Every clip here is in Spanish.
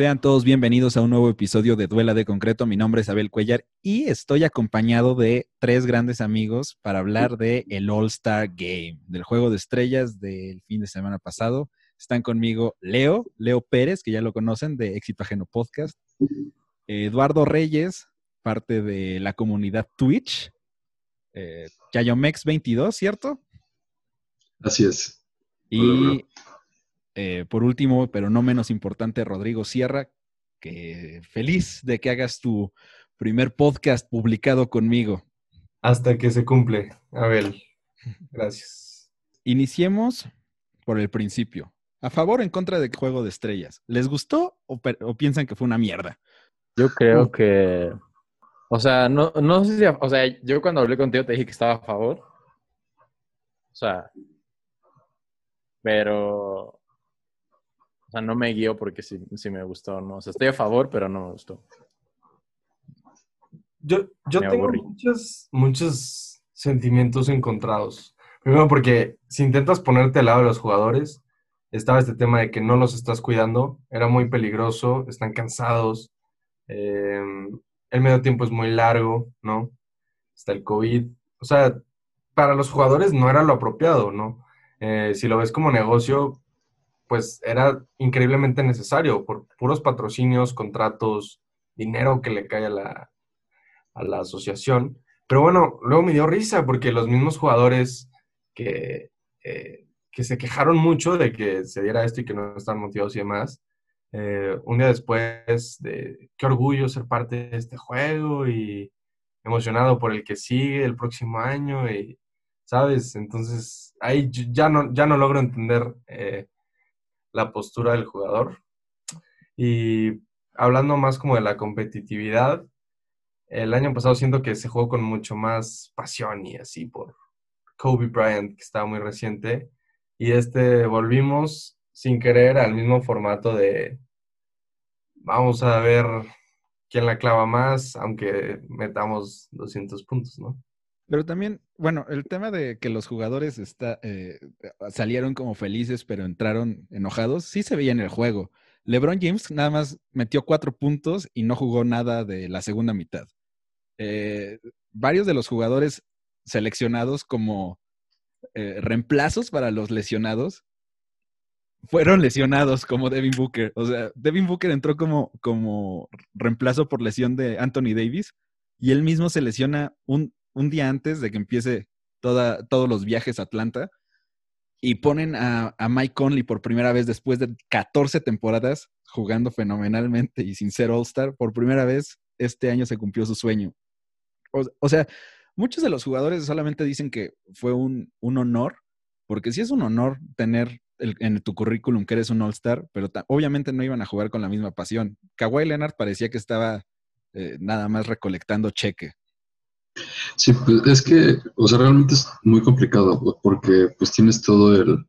Sean todos bienvenidos a un nuevo episodio de Duela de Concreto. Mi nombre es Abel Cuellar y estoy acompañado de tres grandes amigos para hablar de el All Star Game, del juego de estrellas del fin de semana pasado. Están conmigo Leo, Leo Pérez, que ya lo conocen de Éxito Ajeno Podcast, Eduardo Reyes, parte de la comunidad Twitch, eh, Yayomex22, ¿cierto? Así es. Y eh, por último, pero no menos importante, Rodrigo Sierra, que feliz de que hagas tu primer podcast publicado conmigo. Hasta que se cumple, Abel. Gracias. Iniciemos por el principio. ¿A favor o en contra del juego de estrellas? ¿Les gustó o, piensan que fue una mierda? Yo creo que. O sea, no, no sé si. O sea, yo cuando hablé contigo te dije que estaba a favor. O sea, pero, o sea, no me guío porque sí, me gustó, ¿no? O sea, estoy a favor, pero no me gustó. Yo, yo tengo muchos, muchos sentimientos encontrados. Primero porque si intentas ponerte al lado de los jugadores, estaba este tema de que no los estás cuidando, era muy peligroso, están cansados, em, el medio tiempo es muy largo, ¿no? Está el COVID. O sea, para los jugadores no era lo apropiado, ¿no? Eh, si lo ves como negocio, pues era increíblemente necesario por puros patrocinios, contratos, dinero que le cae a la, a la asociación. Pero bueno, luego me dio risa porque los mismos jugadores que, eh, que se quejaron mucho de que se diera esto y que no estaban motivados y demás, eh, un día después de qué orgullo ser parte de este juego y emocionado por el que sigue el próximo año y, ¿sabes? Entonces, ahí ya no, ya no logro entender eh, la postura del jugador. Y hablando más como de la competitividad, el año pasado siento que se jugó con mucho más pasión y así por Kobe Bryant, que estaba muy reciente. Y este volvimos sin querer al mismo formato de vamos a ver quién la clava más, aunque metamos 200 puntos, ¿no? Pero también, bueno, el tema de que los jugadores está, eh, salieron como felices, pero entraron enojados, sí se veía en el juego. LeBron James nada más metió cuatro puntos y no jugó nada de la segunda mitad. Eh, varios de los jugadores seleccionados como eh, reemplazos para los lesionados fueron lesionados como Devin Booker. O sea, Devin Booker entró como, como reemplazo por lesión de Anthony Davis y él mismo se lesiona un, un día antes de que empiece todos los viajes a Atlanta y ponen a, Mike Conley por primera vez después de 14 temporadas jugando fenomenalmente y sin ser All-Star. Por primera vez este año se cumplió su sueño. O, sea, muchos de los jugadores solamente dicen que fue un, honor, porque sí es un honor tener en tu currículum que eres un All-Star, pero obviamente no iban a jugar con la misma pasión. Kawhi Leonard parecía que estaba eh, nada más recolectando cheque. Sí, pues es que, o sea, realmente es muy complicado porque pues tienes todo el,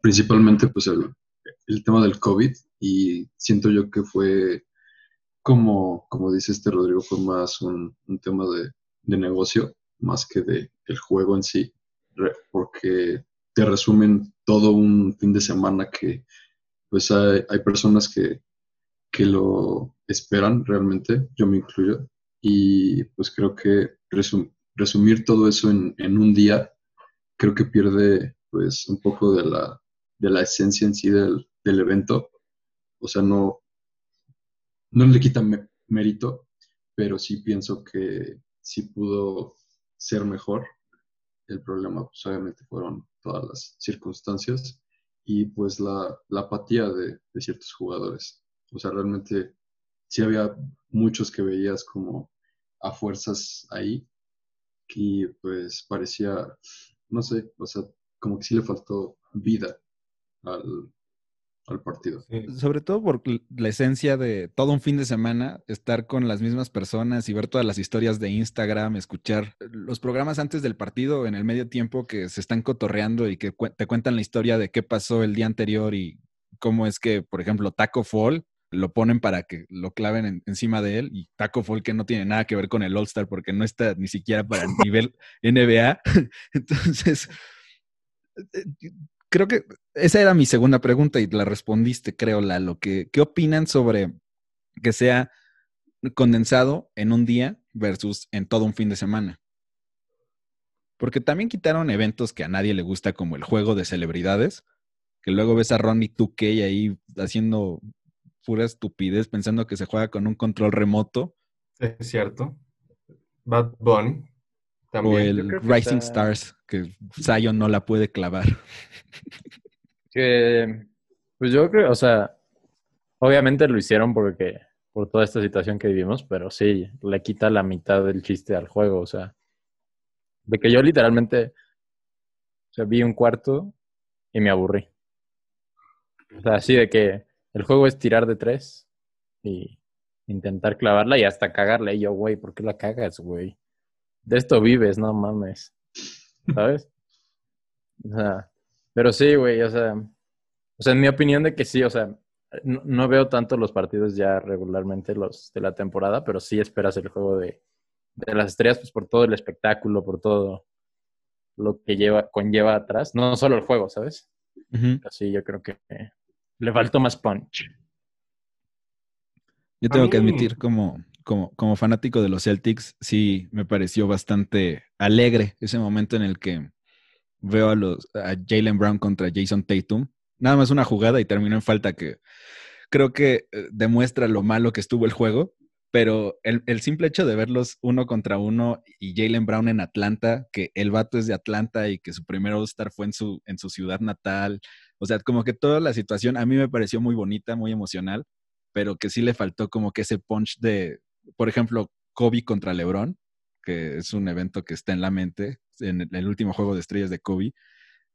principalmente pues el, tema del COVID y siento yo que fue como, como dice este Rodrigo, fue más un, tema de, negocio más que de el juego en sí, porque te resumen todo un fin de semana que pues hay, hay personas que, que lo esperan realmente, yo me incluyo, y pues creo que resumir todo eso en, un día, creo que pierde pues un poco de la, de la esencia en sí del, evento. O sea, no, no le quita mérito, pero sí pienso que sí pudo ser mejor. El problema, pues obviamente fueron todas las circunstancias y pues la, apatía de, de, ciertos jugadores. O sea, realmente sí había muchos que veías como a fuerzas ahí y pues parecía, no sé, o sea, como que sí le faltó vida al, partido. Sobre todo por la esencia de todo un fin de semana, estar con las mismas personas y ver todas las historias de Instagram, escuchar los programas antes del partido en el medio tiempo que se están cotorreando y que te cuentan la historia de qué pasó el día anterior y cómo es que, por ejemplo, Taco Fall lo ponen para que lo claven encima de él y Taco Fall que no tiene nada que ver con el All-Star porque no está ni siquiera para el nivel NBA. Entonces, eh, creo que esa era mi segunda pregunta y la respondiste, creo, Lalo. ¿Qué, qué opinan sobre que sea condensado en un día versus en todo un fin de semana? Porque también quitaron eventos que a nadie le gusta, como el juego de celebridades, que luego ves a Ronnie 2K ahí haciendo pura estupidez pensando que se juega con un control remoto. Es cierto. Bad Bunny. O el Rising Stars, que Zion no la puede clavar. Que, pues yo creo, o sea, obviamente lo hicieron porque por toda esta situación que vivimos, pero sí, le quita la mitad del chiste al juego, o sea, de que yo literalmente, o sea, vi un cuarto y me aburrí. O sea, así de que el juego es tirar de tres y intentar clavarla y hasta cagarle. Y yo, güey, ¿por qué la cagas, güey? De esto vives, no mames. ¿Sabes? O sea, pero sí, güey, o sea, o sea, en mi opinión de que sí, o sea, no, veo tanto los partidos ya regularmente los de la temporada, pero sí esperas el juego de, de las estrellas, pues por todo el espectáculo, por todo lo que lleva, conlleva atrás, no solo el juego, ¿sabes? Así yo creo que le faltó más punch. Yo tengo que admitir, como, como, como fanático de los Celtics, sí me pareció bastante alegre ese momento en el que veo a, los, a Jalen Brown contra Jason Tatum. Nada más una jugada y terminó en falta que creo que eh, demuestra lo malo que estuvo el juego, pero el, el, simple hecho de verlos uno contra uno y Jalen Brown en Atlanta, que el vato es de Atlanta y que su primer All-Star fue en su, en su ciudad natal, o sea, como que toda la situación a mí me pareció muy bonita, muy emocional, pero que sí le faltó como que ese punch de, por ejemplo, Kobe contra LeBron, que es un evento que está en la mente, en el último juego de estrellas de Kobe,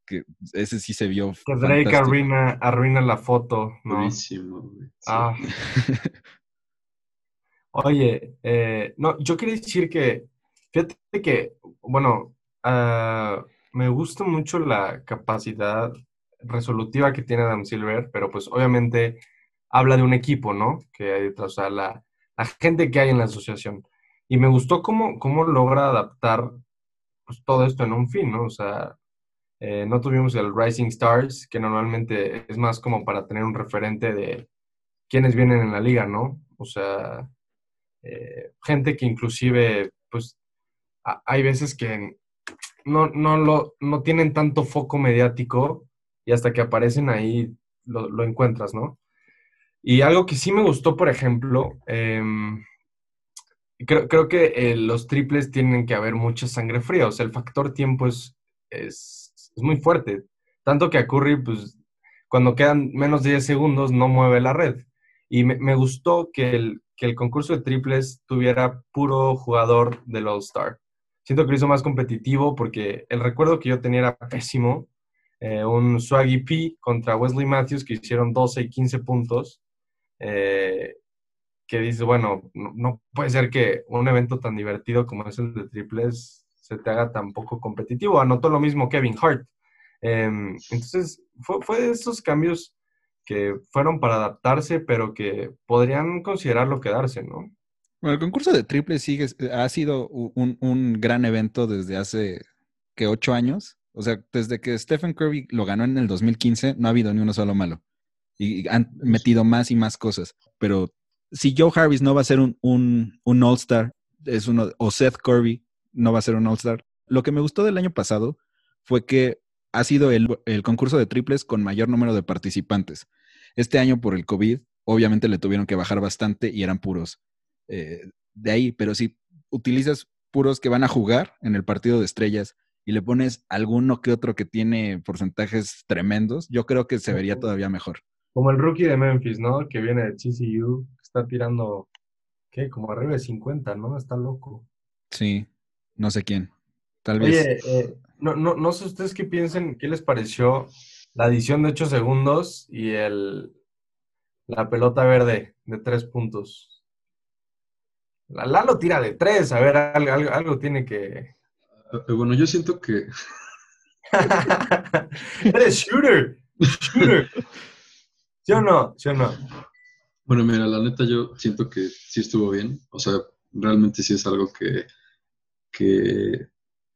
que ese sí se vio. Que Drake arruina, arruina, la foto, ¿no? Buenísimo, Ah. Oye, eh, no, yo quería decir que, fíjate que, bueno, uh, me gusta mucho la capacidad resolutiva que tiene Adam Silver, pero pues obviamente habla de un equipo, ¿no? Que hay detrás, o sea, la, gente que hay en la asociación. Y me gustó cómo, cómo logra adaptar pues, todo esto en un fin, ¿no? O sea, eh, no tuvimos el Rising Stars, que normalmente es más como para tener un referente de quiénes vienen en la liga, ¿no? O sea, eh, gente que inclusive, pues, hay veces que no, no, lo, no tienen tanto foco mediático y hasta que aparecen ahí lo, encuentras, ¿no? Y algo que sí me gustó, por ejemplo, em, creo, creo, que eh, los triples tienen que haber mucha sangre fría, o sea, el factor tiempo es, es, muy fuerte. Tanto que a Curry, pues, cuando quedan menos de 10 segundos, no mueve la red. Y me, me gustó que el, que el concurso de triples tuviera puro jugador del All-Star. Siento que lo hizo más competitivo porque el recuerdo que yo tenía era pésimo eh, un Swaggy P contra Wesley Matthews que hicieron 12 y 15 puntos. Eh, que dice, bueno, no, puede ser que un evento tan divertido como es el de triples se te haga tan poco competitivo. Anotó lo mismo Kevin Hart. Em, entonces, fue, fue, de esos cambios que fueron para adaptarse, pero que podrían considerarlo quedarse, ¿no? Bueno, el concurso de triples sigue, ha sido un, un gran evento desde hace, que ocho años. O sea, desde que Stephen Curry lo ganó en el 2015, no ha habido ni uno solo malo. Y han metido más y más cosas. Pero si Joe Harris no va a ser un, un, un All-Star, es uno, o Seth Curry no va a ser un All-Star. Lo que me gustó del año pasado fue que ha sido el, el, concurso de triples con mayor número de participantes. Este año por el COVID, obviamente le tuvieron que bajar bastante y eran puros eh, de ahí, pero si utilizas puros que van a jugar en el partido de estrellas y le pones alguno que otro que tiene porcentajes tremendos, yo creo que se vería todavía mejor. Como el rookie de Memphis, ¿no? Que viene de TCU, está tirando, ¿qué? Como arriba de 50, ¿no? Está loco. Sí, no sé quién. Tal vez. Oye, eh, no, no, no sé ustedes qué piensen, qué les pareció la adición de 8 segundos y el, la pelota verde de 3 puntos. La Lalo tira de 3, a ver, algo, algo tiene que, bueno, yo siento que. Eres shooter. Shooter. ¿Sí o no? ¿Sí o no? Bueno, mira, la neta, yo siento que sí estuvo bien. O sea, realmente sí es algo que, que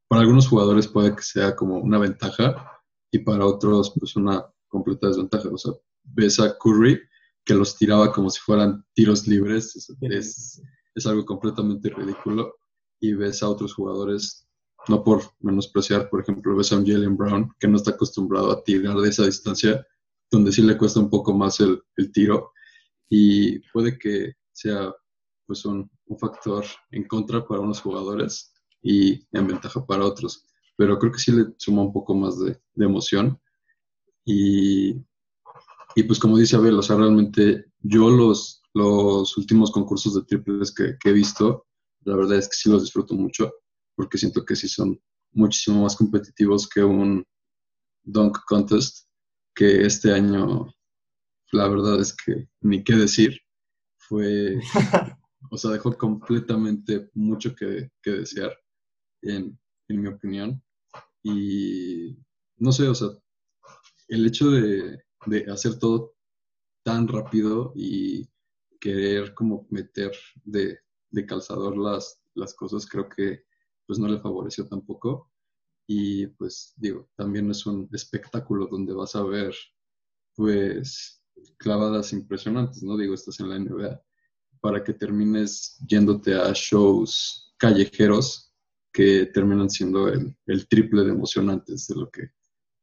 para algunos jugadores puede que sea como una ventaja, y para otros pues una completa desventaja. O sea, ves a Curry que los tiraba como si fueran tiros libres, es, es, algo completamente ridículo. Y ves a otros jugadores, no por menospreciar, por ejemplo, ves a un Jalen Brown que no está acostumbrado a tirar de esa distancia, donde sí le cuesta un poco más el, el tiro. Y puede que sea pues un, un, factor en contra para unos jugadores y en ventaja para otros. Pero creo que sí le suma un poco más de, de emoción. Y y pues como dice Abel, o sea, realmente yo los, los últimos concursos de triples que, he visto, la verdad es que sí los disfruto mucho, porque siento que sí son muchísimo más competitivos que un dunk contest, que este año, la verdad es que ni qué decir, fue, o sea, dejó completamente mucho que, que desear, en, en mi opinión. Y no sé, o sea, el hecho de, de hacer todo tan rápido y querer como meter de, calzador las, las cosas, creo que pues no le favoreció tampoco. Y pues digo, también es un espectáculo donde vas a ver pues clavadas impresionantes, ¿no? Digo, estás en la NBA, para que termines yéndote a shows callejeros que terminan siendo el, triple de emocionantes de lo que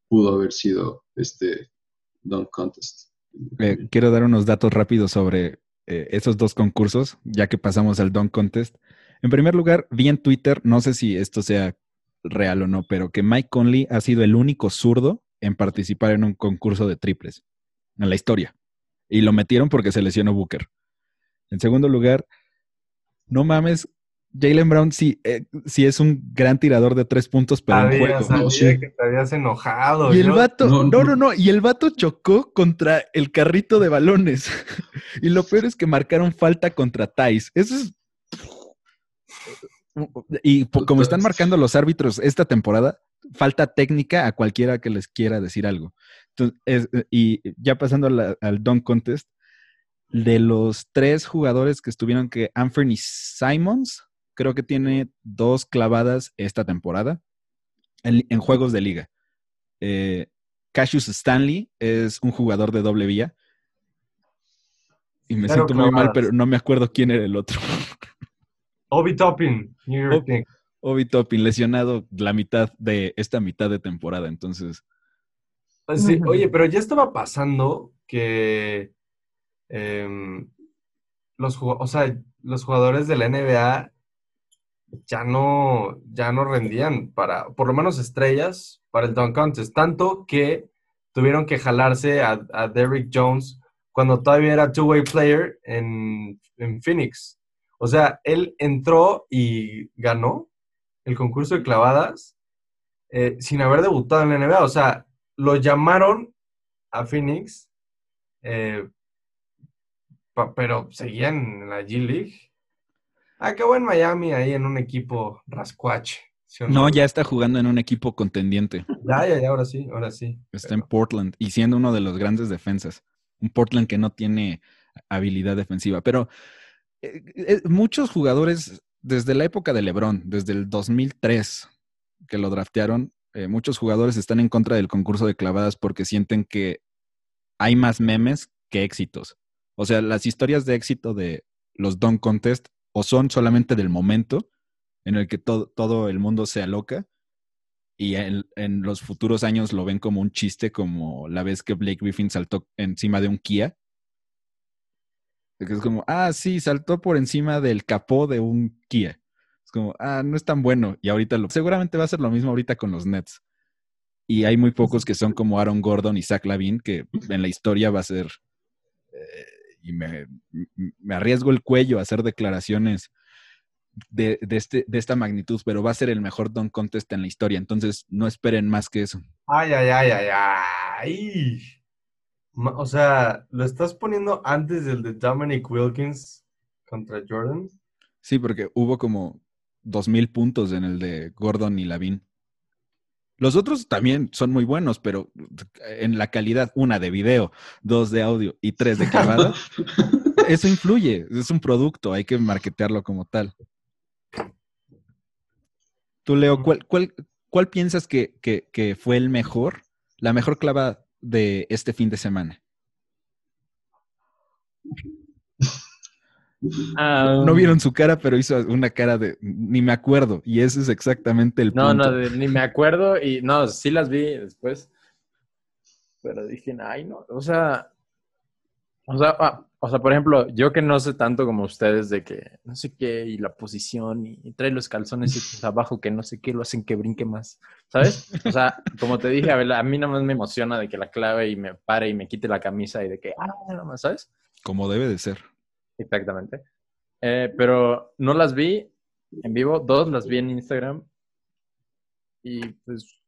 pudo haber sido este Dunk Contest. Eh, quiero dar unos datos rápidos sobre eh, esos dos concursos, ya que pasamos al Dunk Contest. En primer lugar, vi en Twitter, no sé si esto sea real o no, pero que Mike Conley ha sido el único zurdo en participar en un concurso de triples en la historia. Y lo metieron porque se lesionó Booker. En segundo lugar, no mames, Jalen Brown sí, eh, sí es un gran tirador de tres puntos, pero en juego. no, sí. que te habías enojado. Y el vato, no no, no, y el vato chocó contra el carrito de balones. y lo peor es que marcaron falta contra Thais. Eso es... Y como están marcando los árbitros esta temporada, falta técnica a cualquiera que les quiera decir algo. Entonces, y ya pasando al Don Contest, de los tres jugadores que estuvieron, que Anthony Simons, creo que tiene dos clavadas esta temporada en, juegos de liga. Eh, Cassius Stanley es un jugador de doble vía. Y me siento muy mal, pero no me acuerdo quién era el otro. Obi Toppin, New York Obi Toppin, lesionado la mitad de esta mitad de temporada, entonces. Pues sí, oye, pero ya estaba pasando que em, los, o sea, los jugadores de la NBA ya no, ya no rendían para, por lo menos estrellas, para el Dunk Contest. Tanto que tuvieron que jalarse a, Derrick Jones cuando todavía era two-way player en, Phoenix. O sea, él entró y ganó el concurso de clavadas eh, sin haber debutado en la NBA. O sea, lo llamaron a Phoenix, eh, pero seguían en la G League Ah, qué buen Miami ahí en un equipo rascuache. no? ya está jugando en un equipo contendiente. Ya, ya, ya, ahora sí, ahora sí. Está en Portland y siendo uno de los grandes defensas. Un Portland que no tiene habilidad defensiva. Pero eh, eh, muchos jugadores, desde la época de LeBron, desde el 2003 que lo draftearon, eh, muchos jugadores están en contra del concurso de clavadas porque sienten que hay más memes que éxitos. O sea, las historias de éxito de los Don Contest o son solamente del momento en el que todo, el mundo se aloca y en, los futuros años lo ven como un chiste, como la vez que Blake Griffin saltó encima de un Kia. Es como, ah, sí, saltó por encima del capó de un Kia. Es como, ah, no es tan bueno. Y ahorita lo. Seguramente va a ser lo mismo ahorita con los Nets. Y hay muy pocos que son como Aaron Gordon y Zach Lavin, que en la historia va a ser. Eh, y me, arriesgo el cuello a hacer declaraciones de, este, de esta magnitud, pero va a ser el mejor Don Contest en la historia, entonces no esperen más que eso. Ay, ay, ay, ay, ay. O sea, ¿lo estás poniendo antes del de Dominic Wilkins contra Jordan? Sí, porque hubo como dos mil puntos en el de Gordon y Lavin. Los otros también son muy buenos, pero en la calidad, una de video, dos de audio y tres de clavada, eso influye. Es un producto, hay que marketearlo como tal. Tú, Leo, ¿cuál, cuál, cuál piensas que, fue el mejor la mejor clava de este fin de semana. Ah, No vieron su cara, pero hizo una cara de ni me acuerdo. Y ese es exactamente el No, punto. no, de- ni me acuerdo y no, sí las vi después. Pero dije, ay, no, o sea, o sea, ah, o sea, por ejemplo, yo que no sé tanto como ustedes de que no sé qué y la posición y, y trae los calzones estos abajo que no sé qué lo hacen que brinque más, ¿sabes? O sea, como te dije, Abel, a mí nada más me emociona de que la clave y me pare y me quite la camisa y de que, ah, nada más, ¿sabes? Como debe de ser. Exactamente. Eh, pero no las vi en vivo, dos las vi en Instagram. Y pues,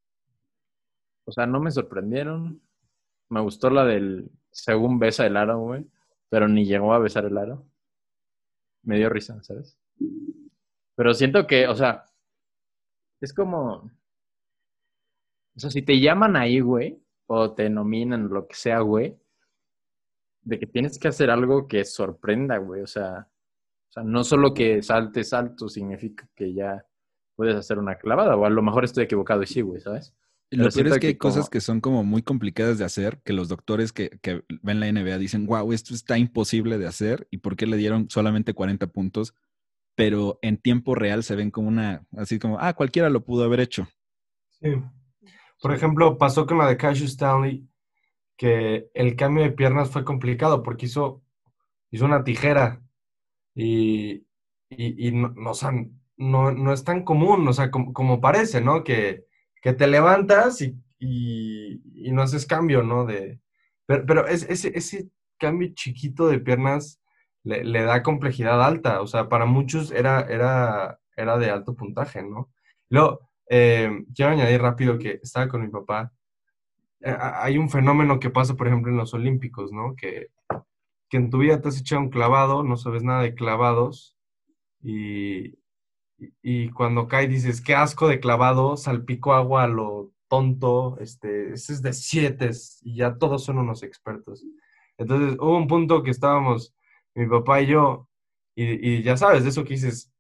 o sea, no me sorprendieron. Me gustó la del según besa el aro, güey, pero ni llegó a besar el aro. Me dio risa, ¿sabes? Pero siento que, o sea, es como, o sea, si te llaman ahí, güey, o te nominan, lo que sea, güey, de que tienes que hacer algo que sorprenda, güey. O sea, o sea, no solo que saltes alto significa que ya puedes hacer una clavada, o a lo mejor estoy equivocado y sí, güey, ¿sabes? Pero lo peor es que hay como- cosas que son como muy complicadas de hacer, que los doctores que, que ven la NBA dicen, wow, esto está imposible de hacer, ¿y por qué le dieron solamente 40 puntos? Pero en tiempo real se ven como una, así como, ah, cualquiera lo pudo haber hecho. Sí. Por ejemplo, pasó con la de Cassius Stanley, que el cambio de piernas fue complicado porque hizo, hizo una tijera y, y, y no, no, o sea, no, no es tan común, o sea, como, como parece, ¿no? Que, que te levantas y, y, no haces cambio, ¿no? De, pero pero es, ese, ese cambio chiquito de piernas le, le da complejidad alta, o sea, para muchos era, era, era de alto puntaje, ¿no? Luego, eh, quiero añadir rápido que estaba con mi papá. Eh, hay un fenómeno que pasa, por ejemplo, en los Olímpicos, ¿no? Que, que en tu vida te has echado un clavado, no sabes nada de clavados, y, y- cuando cae dices, qué asco de clavado, salpico agua a lo tonto, este, ese es de siete, y ya todos son unos expertos. Entonces, hubo un punto que estábamos, mi papá y yo, y, y ya sabes, de eso que dices,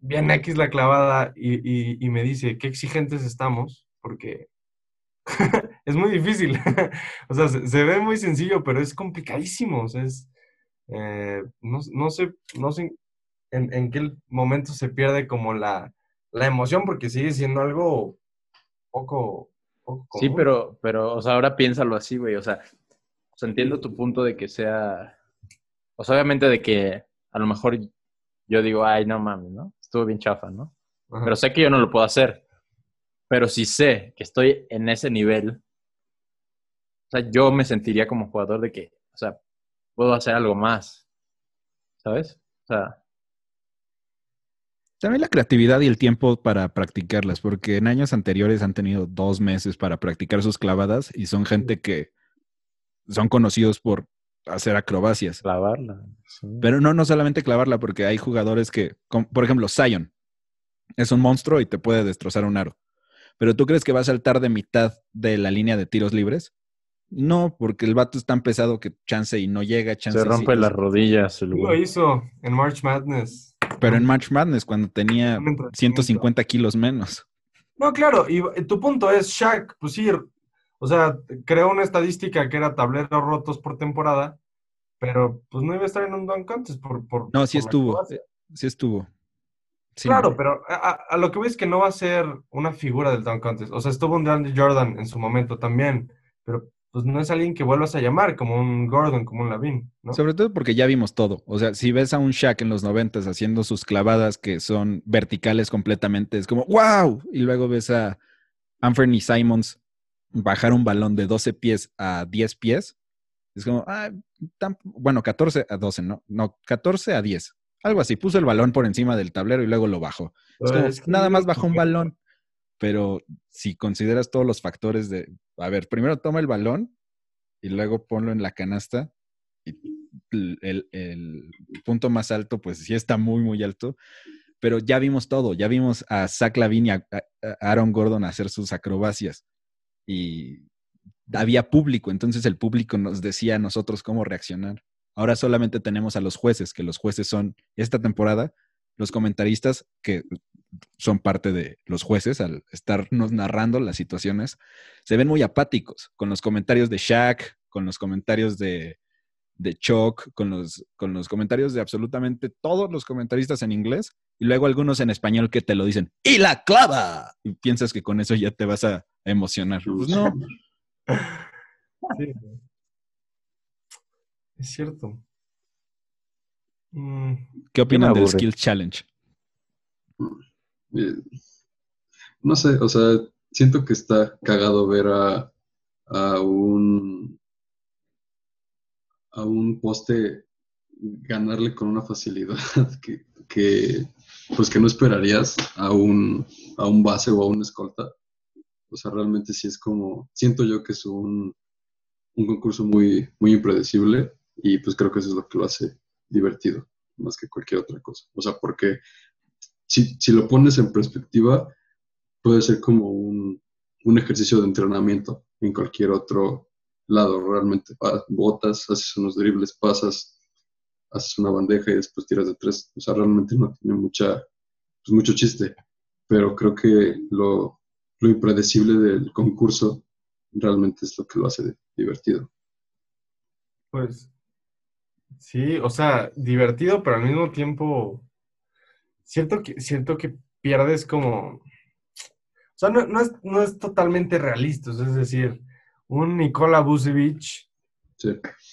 bien X la clavada y, y- me dice, qué exigentes estamos, porque es muy difícil. o sea, se, se ve muy sencillo, pero es complicadísimo. O sea, es, eh, no, no sé, no sé en, en qué momento se pierde como la, la emoción, porque sigue siendo algo poco, poco Sí, pero, pero, o sea, ahora piénsalo así, güey. O sea, o sea, entiendo tu punto de que sea. O sea, obviamente de que a lo mejor yo digo, ay, no mames, ¿no? Estuvo bien chafa, ¿no? Ajá. Pero sé que yo no lo puedo hacer. Pero si sé que estoy en ese nivel, o sea, yo me sentiría como jugador de que, o sea, puedo hacer algo más. ¿Sabes? O sea, También la creatividad y el tiempo para practicarlas, porque en años anteriores han tenido dos meses para practicar sus clavadas y son gente que son conocidos por hacer acrobacias. clavarla. sí. Pero no, no solamente clavarla, porque hay jugadores que, como- por ejemplo, Zion es un monstruo y te puede destrozar un aro. Pero tú crees que va a saltar de mitad de la línea de tiros libres? No, porque el vato es tan pesado que chance y no llega, chance Se rompe sí. las rodillas el Lo güey. hizo en March Madness. Pero en March Madness, cuando tenía Un entrenamiento. 150 kilos menos. No, claro, y tu punto es Shaq, pues sí, o sea, creó una estadística que era tableros rotos por temporada, pero pues no iba a estar en un dunk contest por, por No, sí por la estuvo. Sí estuvo. Sí. Claro, pero a, lo que voy es que no va a ser una figura del dunk contest. O sea, estuvo un Andy Jordan en su momento también, pero pues no es alguien que vuelvas a llamar como un Gordon, como un Lavin, ¿no? Sobre todo porque ya vimos todo. O sea, si ves a un Shaq en los noventas haciendo sus clavadas que son verticales completamente, es como ¡wow! Y luego ves a Anthony Simons bajar un balón de 12 pies a 10 pies. Es como, ah, tan- bueno, 14 a 12, ¿no? No, 14 a 10. Algo así. Puso el balón por encima del tablero y luego lo bajó. Es como, Es que nada más bajó un balón. Pero si consideras todos los factores de, a ver, primero toma el balón y luego ponlo en la canasta. El, el- punto más alto, pues sí está muy, muy alto. Pero ya vimos todo. Ya vimos a Zach Lavin y a Aaron Gordon hacer sus acrobacias. Y había público, entonces el público nos decía a nosotros cómo reaccionar. Ahora solamente tenemos a los jueces, que los jueces son esta temporada, los comentaristas, que son parte de los jueces al estarnos narrando las situaciones, se ven muy apáticos con los comentarios de Shaq, con los comentarios de, de Chuck, con los, con los comentarios de absolutamente todos los comentaristas en inglés y luego algunos en español que te lo dicen, ¡y la clava! Y piensas que con eso ya te vas a emocionar. Pues no. Es cierto. Mm. ¿Qué opinan del Skill Challenge? Eh, no sé, o sea, siento que está cagado ver a, a un a un poste ganarle con una facilidad que, pues que no esperarías a un, a un base o a un escolta. O sea, realmente sí es como, siento yo que es un, un concurso muy, muy impredecible y pues creo que eso es lo que lo hace divertido, más que cualquier otra cosa. O sea, porque si, si lo pones en perspectiva, puede ser como un, un ejercicio de entrenamiento en cualquier otro lado, realmente. Botas, haces unos dribles, pasas, haces una bandeja y después tiras de tres. O sea, realmente no tiene mucha, pues mucho chiste. Pero creo que lo, lo impredecible del concurso realmente es lo que lo hace divertido. Pues sí, o sea, divertido, pero al mismo tiempo siento que, siento que pierdes como... O sea, no, es, no es totalmente realista, es decir, un Nikola Vucevic,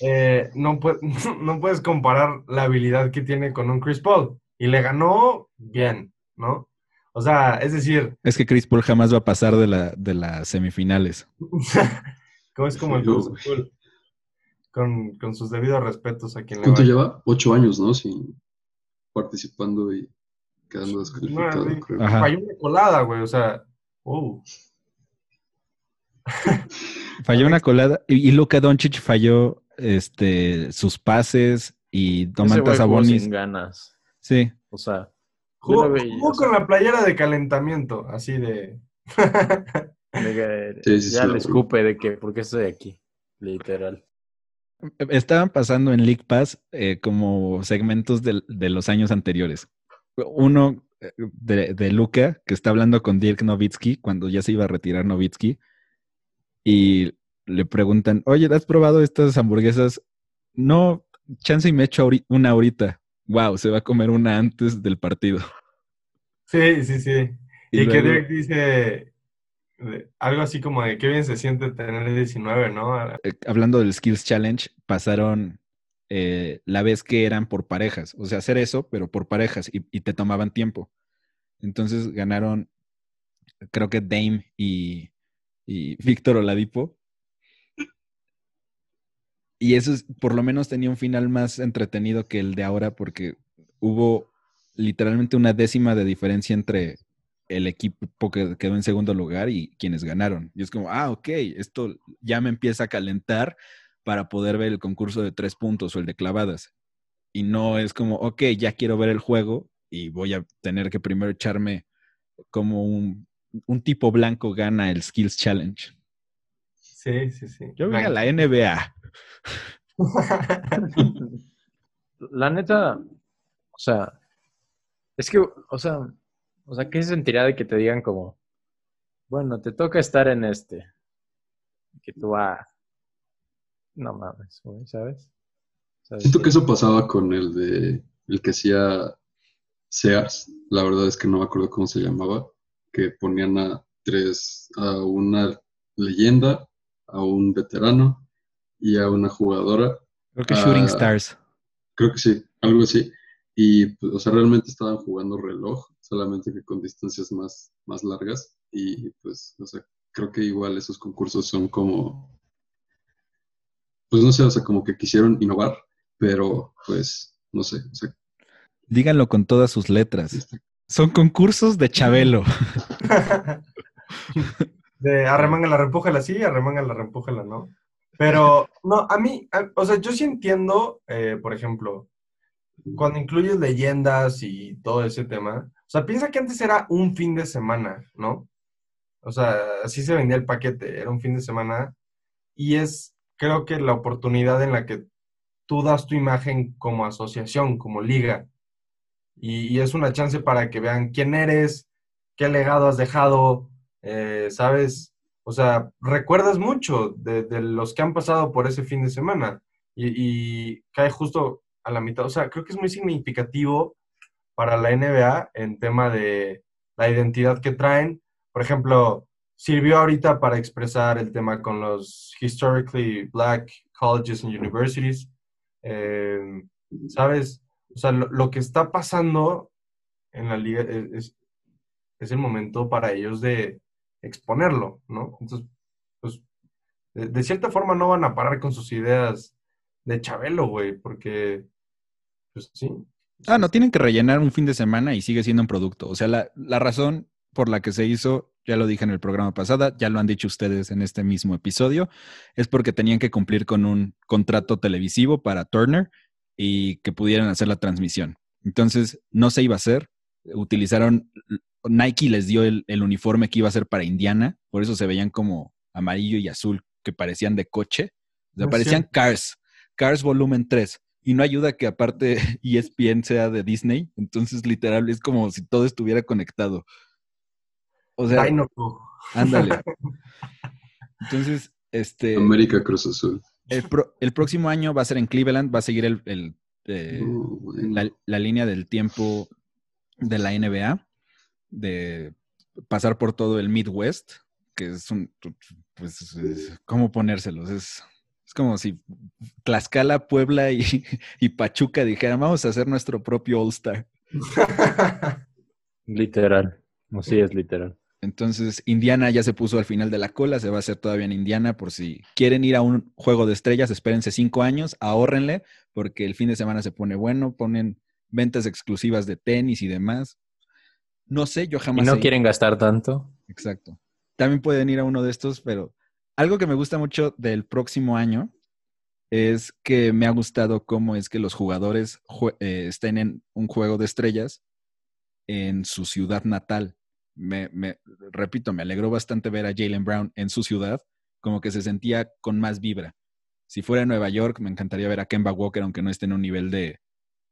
eh, no, no puedes comparar la habilidad que tiene con un Chris Paul. Y le ganó bien, ¿no? O sea, es decir... Es que Chris Paul jamás va a pasar de, la, de las semifinales. como es como el con, con, sus debidos respetos a quien le ¿Cuánto lleva? Ocho años, ¿no? Sin participando y quedando descalificado. falló una colada, güey, o sea... Oh. Falló una colada y, Luka Doncic falló este, sus pases y Domantas Sabonis. sin ganas. Sí. O sea, jugó, con la playera de calentamiento, así de. ya le escupe de que, ¿por qué estoy aquí? Literal. Estaban pasando en League Pass eh, como segmentos de, los años anteriores. Uno eh, de, de Luca, que está hablando con Dirk Nowitzki cuando ya se iba a retirar Nowitzki y le preguntan, oye, ¿has probado estas hamburguesas? No, chance y me echo una ahorita. Wow, se va a comer una antes del partido. Sí, sí, sí. Y, que Dirk dice algo así como de qué bien se siente tener 19, ¿no? Eh, hablando del Skills Challenge, pasaron eh, la vez que eran por parejas, o sea, hacer eso, pero por parejas y, te tomaban tiempo. Entonces ganaron, creo que Dame y, y Víctor Oladipo. Y eso es, por lo menos tenía un final más entretenido que el de ahora porque hubo literalmente una décima de diferencia entre el equipo que quedó en segundo lugar y quienes ganaron. Y es como, ah, ok, esto ya me empieza a calentar para poder ver el concurso de tres puntos o el de clavadas. Y no es como, ok, ya quiero ver el juego y voy a tener que primero echarme como un un tipo blanco gana el Skills Challenge. Sí, sí, sí. Yo voy a la NBA. la neta, o sea, es que, o sea, o sea, ¿qué se sentiría de que te digan como, bueno, te toca estar en este? Que tú, ah, no mames, ¿sabes? Siento que eso pasaba con el de, el que hacía Sears, la verdad es que no me acuerdo cómo se llamaba, que ponían a tres, a una leyenda, a un veterano y a una jugadora. Creo que Shooting Stars. Creo que sí, algo así. Y, pues, o sea, realmente estaban jugando reloj, solamente que con distancias más, más largas. Y, pues, o sea, creo que igual esos concursos son como, pues, no sé, o sea, como que quisieron innovar, pero, pues, no sé, o sea. Díganlo con todas sus letras. Este, son concursos de Chabelo. de arremángala, repújala, sí, arremángala, repújala, ¿no? Pero, no, a mí, o sea, yo sí entiendo, eh, por ejemplo, cuando incluyes leyendas y todo ese tema, o sea, piensa que antes era un fin de semana, ¿no? O sea, así se vendía el paquete, era un fin de semana y es, creo que la oportunidad en la que tú das tu imagen como asociación, como liga, y, es una chance para que vean quién eres, qué legado has dejado, eh, ¿sabes? O sea, recuerdas mucho de, los que han pasado por ese fin de semana y, cae justo a la mitad. O sea, creo que es muy significativo para la NBA en tema de la identidad que traen. Por ejemplo, sirvió ahorita para expresar el tema con los historically black colleges and universities. Eh, ¿Sabes? O sea, lo, que está pasando en la liga es, es, el momento para ellos de exponerlo, ¿no? Entonces, pues, de, cierta forma no van a parar con sus ideas de Chabelo, güey, porque, pues sí. Ah, no, tienen que rellenar un fin de semana y sigue siendo un producto. O sea, la, la razón por la que se hizo, ya lo dije en el programa pasado, ya lo han dicho ustedes en este mismo episodio, es porque tenían que cumplir con un contrato televisivo para Turner y que pudieran hacer la transmisión. Entonces, no se iba a hacer. Utilizaron, Nike les dio el, uniforme que iba a ser para Indiana, por eso se veían como amarillo y azul, que parecían de coche. O sea, parecían Cars, Cars Volumen 3. Y no ayuda que aparte ESPN sea de Disney, entonces literal es como si todo estuviera conectado. O sea, ándale. Entonces, este. América Cruz Azul. El, próximo año va a ser en Cleveland, va a seguir el, eh, uh, la, línea del tiempo de la NBA, de pasar por todo el Midwest, que es un, pues, ¿cómo ponérselos? Es, es como si Tlaxcala, Puebla y, y Pachuca dijeran, vamos a hacer nuestro propio All-Star. literal, así es literal. Entonces, Indiana ya se puso al final de la cola, se va a hacer todavía en Indiana por si quieren ir a un juego de estrellas, espérense cinco años, ahórrenle, porque el fin de semana se pone bueno, ponen ventas exclusivas de tenis y demás. No sé, yo jamás... Y no quieren gastar tanto. Exacto. También pueden ir a uno de estos, pero algo que me gusta mucho del próximo año es que me ha gustado cómo es que los jugadores eh, estén en un juego de estrellas en su ciudad natal me, repito, me alegró bastante ver a Jalen Brown en su ciudad, como que se sentía con más vibra. Si fuera en Nueva York, me encantaría ver a Kemba Walker, aunque no esté en un nivel de,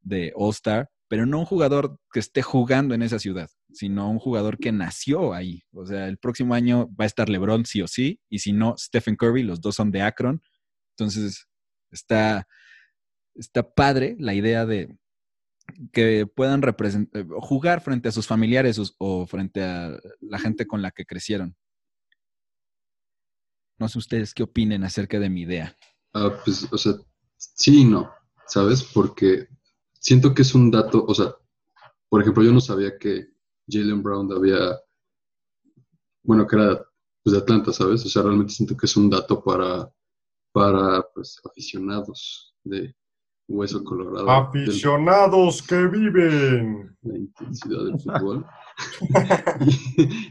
de All-Star, pero no un jugador que esté jugando en esa ciudad, sino un jugador que nació ahí. O sea, el próximo año va a estar LeBron sí o sí, y si no, Stephen Curry, los dos son de Akron. Entonces, está, está padre la idea de, que puedan eh, jugar frente a sus familiares o, frente a la gente con la que crecieron. No sé ustedes qué opinen acerca de mi idea. Ah, pues, o sea, sí y no, ¿sabes? Porque siento que es un dato, o sea, por ejemplo, yo no sabía que Jalen Brown había, bueno, que era pues, de Atlanta, ¿sabes? O sea, realmente siento que es un dato para, para pues, aficionados de, Hueso Colorado. Aficionados que viven. La intensidad del fútbol.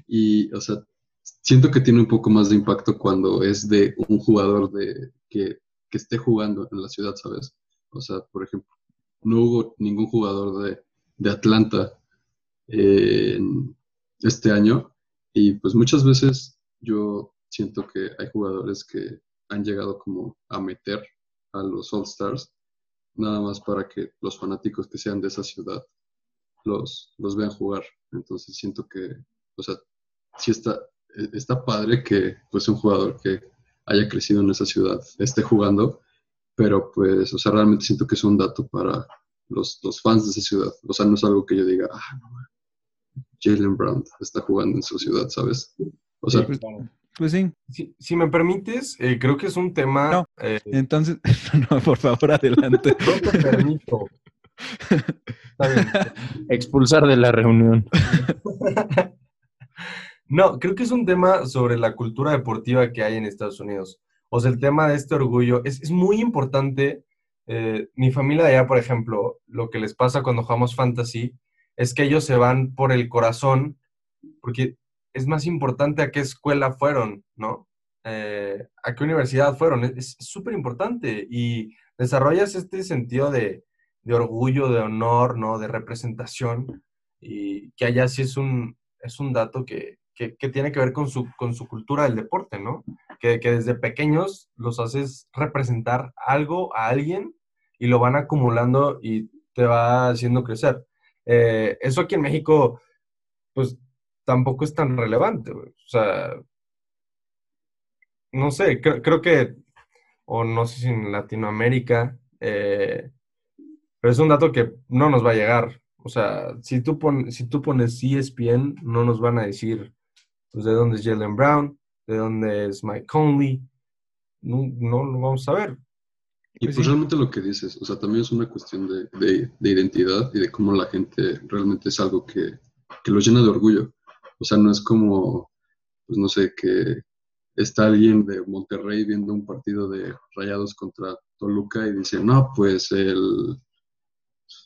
y, o sea, siento que tiene un poco más de impacto cuando es de un jugador de, que, esté jugando en la ciudad, ¿sabes? O sea, por ejemplo, no hubo ningún jugador de, de Atlanta este año y pues muchas veces yo siento que hay jugadores que han llegado como a meter a los All Stars nada más para que los fanáticos que sean de esa ciudad los, los vean jugar. Entonces siento que, o sea, sí está, e, está padre que pues un jugador que haya crecido en esa ciudad esté jugando, pero pues, o sea, realmente siento que es un dato para los, los fans de esa ciudad. O sea, no es algo que yo diga, ah, no, Jalen Brown está jugando en su ciudad, ¿sabes? O sea, pues sí. Si, me permites, eh, creo que es un tema. No, eh, entonces, no, por favor, adelante. No te permito. Expulsar de la reunión. no, creo que es un tema sobre la cultura deportiva que hay en Estados Unidos. O sea, el tema de este orgullo es, es muy importante. Eh, mi familia de allá, por ejemplo, lo que les pasa cuando jugamos fantasy es que ellos se van por el corazón, porque es más importante a qué escuela fueron, ¿no? Eh, a qué universidad fueron. Es súper importante y desarrollas este sentido de, orgullo, de honor, ¿no? De representación y que allá sí es un, es un dato que, tiene que ver con su, con su cultura del deporte, ¿no? Que, desde pequeños los haces representar algo a alguien y lo van acumulando y te va haciendo crecer. Eh, eso aquí en México, pues tampoco es tan relevante, güey. O sea, no sé, creo, que, o no sé si en Latinoamérica, eh, pero es un dato que no nos va a llegar. O sea, si tú, si tú pones ESPN, no nos van a decir pues, de dónde es Jalen Brown, de dónde es Mike Conley. No, no lo vamos a ver. Y pues, pues realmente lo que dices, o sea, también es una cuestión de, identidad y de cómo la gente realmente es algo que, que los llena de orgullo. O sea, no es como, pues no sé, que está alguien de Monterrey viendo un partido de Rayados contra Toluca y dice, no, pues el,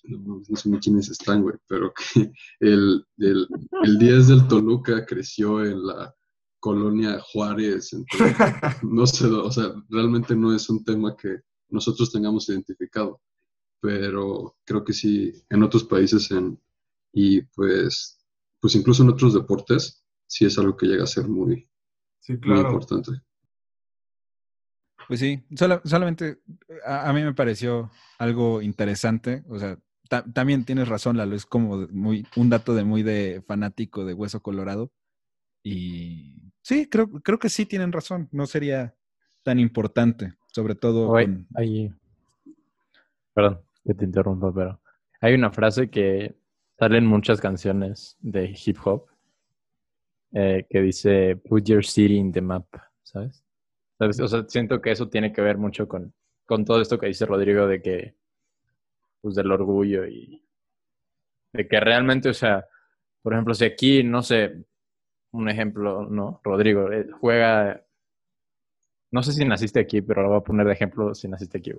no, sé ni quiénes están, güey, pero que el, el, el 10 del Toluca creció en la colonia Juárez, no sé, o sea, realmente no es un tema que nosotros tengamos identificado, pero creo que sí, en otros países en, y pues, pues incluso en otros deportes, sí es algo que llega a ser muy, muy importante. Pues sí, solamente a, mí me pareció algo interesante, o sea, también tienes razón, Lalo, es como muy, un dato de muy de fanático de Hueso Colorado. Y sí, creo, creo que sí tienen razón, no sería tan importante, sobre todo ahí, perdón que te interrumpa, pero hay una frase que sale en muchas canciones de hip hop eh, que dice, put your city in the map, ¿sabes? O sea, siento que eso tiene que ver mucho con, con todo esto que dice Rodrigo de que, pues del orgullo y de que realmente, o sea, por ejemplo, si aquí, no sé, un ejemplo, ¿no? Rodrigo eh, juega, no sé si naciste aquí, pero lo voy a poner de ejemplo si naciste aquí,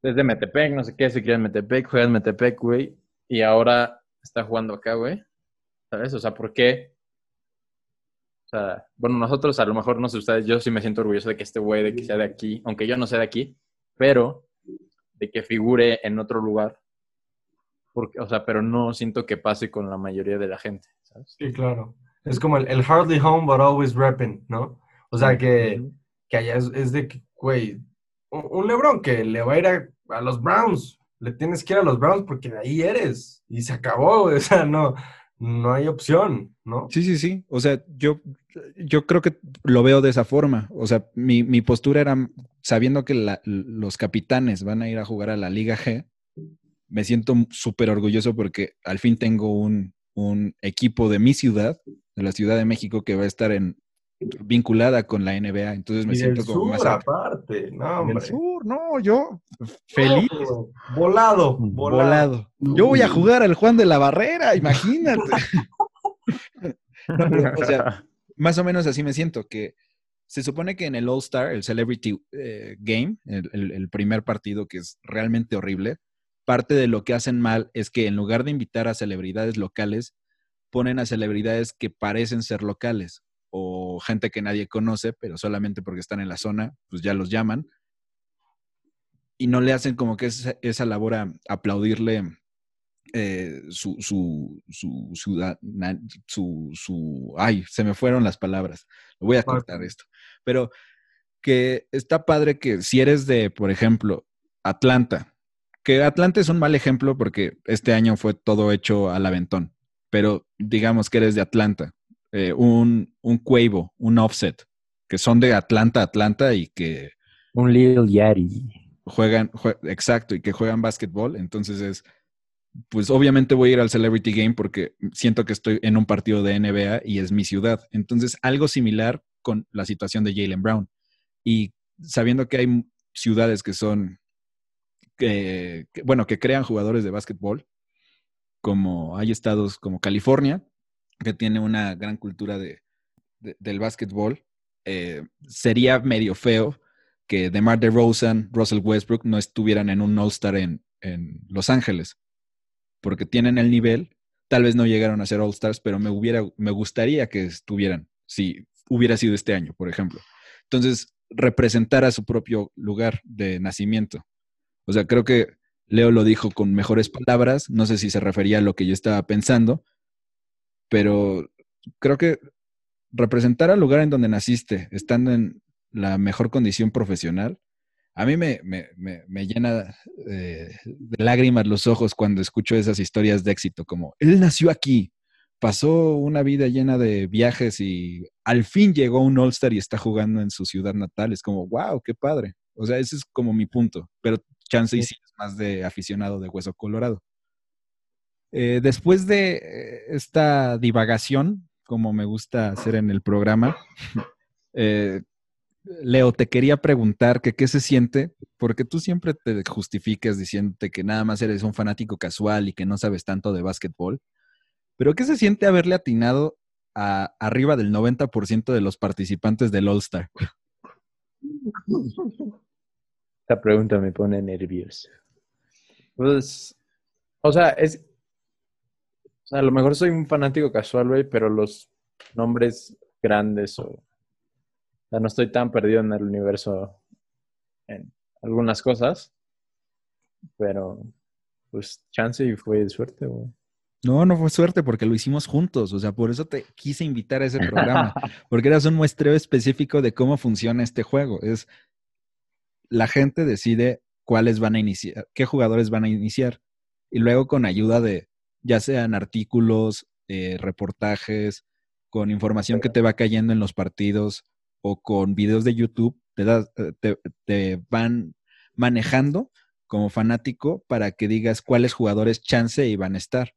Desde Metepec, no sé qué, si quieres Metepec, juegas Metepec, güey, y ahora está jugando acá, güey. ¿Sabes? O sea, ¿por qué? O sea, bueno, nosotros a lo mejor, no sé ustedes, yo sí me siento orgulloso de que este güey, de que sea de aquí, aunque yo no sea de aquí, pero de que figure en otro lugar. Porque, o sea, pero no siento que pase con la mayoría de la gente, ¿sabes? Sí, claro. Es como el, hardly home but always repping, ¿no? O sea, que, que allá es, de que, güey, un, Lebron que le va a ir a, a, los Browns, le tienes que ir a los Browns porque de ahí eres. Y se acabó, o sea, no, no hay opción, ¿no? Sí, sí, sí. O sea, yo, yo creo que lo veo de esa forma. O sea, mi, mi postura era, sabiendo que los capitanes van a ir a jugar a la Liga G, me siento súper orgulloso porque al fin tengo un, un, equipo de mi ciudad, de la Ciudad de México, que va a estar en, vinculada con la NBA. Entonces me siento como más. aparte, no, hombre. sur, no, yo feliz. volado, volado, Yo voy a jugar al Juan de la Barrera, imagínate. o sea, más o menos así me siento, que se supone que en el All Star, el Celebrity eh, Game, el primer partido que es realmente horrible, parte de lo que hacen mal es que en lugar de invitar a celebridades locales, ponen a celebridades que parecen ser locales o gente que nadie conoce, pero solamente porque están en la zona, pues ya los llaman. Y no le hacen como que esa, esa labor a aplaudirle eh, su, su, su, ciudad, su, su, ay, se me fueron las palabras. Voy a cortar esto. Pero que está padre que si eres de, por ejemplo, Atlanta, que Atlanta es un mal ejemplo porque este año fue todo hecho al aventón, pero digamos que eres de Atlanta eh, un, un Cuevo, un Offset, que son de Atlanta, Atlanta y que... Un Little Yari. Juegan, exacto, y que juegan básquetbol. Entonces es, pues obviamente voy a ir al Celebrity Game porque siento que estoy en un partido de NBA y es mi ciudad. Entonces, algo similar con la situación de Jalen Brown. Y sabiendo que hay ciudades que son, que, bueno, que crean jugadores de básquetbol, como hay estados como California, que tiene una gran cultura de, del básquetbol, eh, sería medio feo que DeMar DeRozan, Russell Westbrook no estuvieran en un All-Star en, en, Los Ángeles, porque tienen el nivel, tal vez no llegaron a ser All-Stars, pero me, hubiera, me gustaría que estuvieran, si hubiera sido este año, por ejemplo. Entonces, representar a su propio lugar de nacimiento. O sea, creo que Leo lo dijo con mejores palabras, no sé si se refería a lo que yo estaba pensando, pero creo que representar al lugar en donde naciste, estando en la mejor condición profesional, a mí me, me, me, llena eh, de lágrimas los ojos cuando escucho esas historias de éxito, como él nació aquí, pasó una vida llena de viajes y al fin llegó un All-Star y está jugando en su ciudad natal. Es como, wow, qué padre. O sea, ese es como mi punto. Pero chance y sí es más de aficionado de Hueso Colorado. Eh, después de eh, esta divagación, como me gusta hacer en el programa, eh, Leo, te quería preguntar que qué se siente, porque tú siempre te justificas diciéndote que nada más eres un fanático casual y que no sabes tanto de básquetbol. Pero ¿qué se siente haberle atinado a arriba del 90% de los participantes del All Star? Esta pregunta me pone nervioso. Pues, o sea, es. O sea, a lo mejor soy un fanático casual, güey, pero los nombres grandes o. O sea, no estoy tan perdido en el universo en algunas cosas. Pero, pues, chance y fue suerte, güey. No, no fue suerte porque lo hicimos juntos. O sea, por eso te quise invitar a ese programa. Porque eras un muestreo específico de cómo funciona este juego. Es la gente decide cuáles van a iniciar, qué jugadores van a iniciar. Y luego con ayuda de, ya sean artículos, eh, reportajes, con información que te va cayendo en los partidos o con videos de YouTube, te, eh, te, te van manejando como fanático para que digas cuáles jugadores chance iban a estar.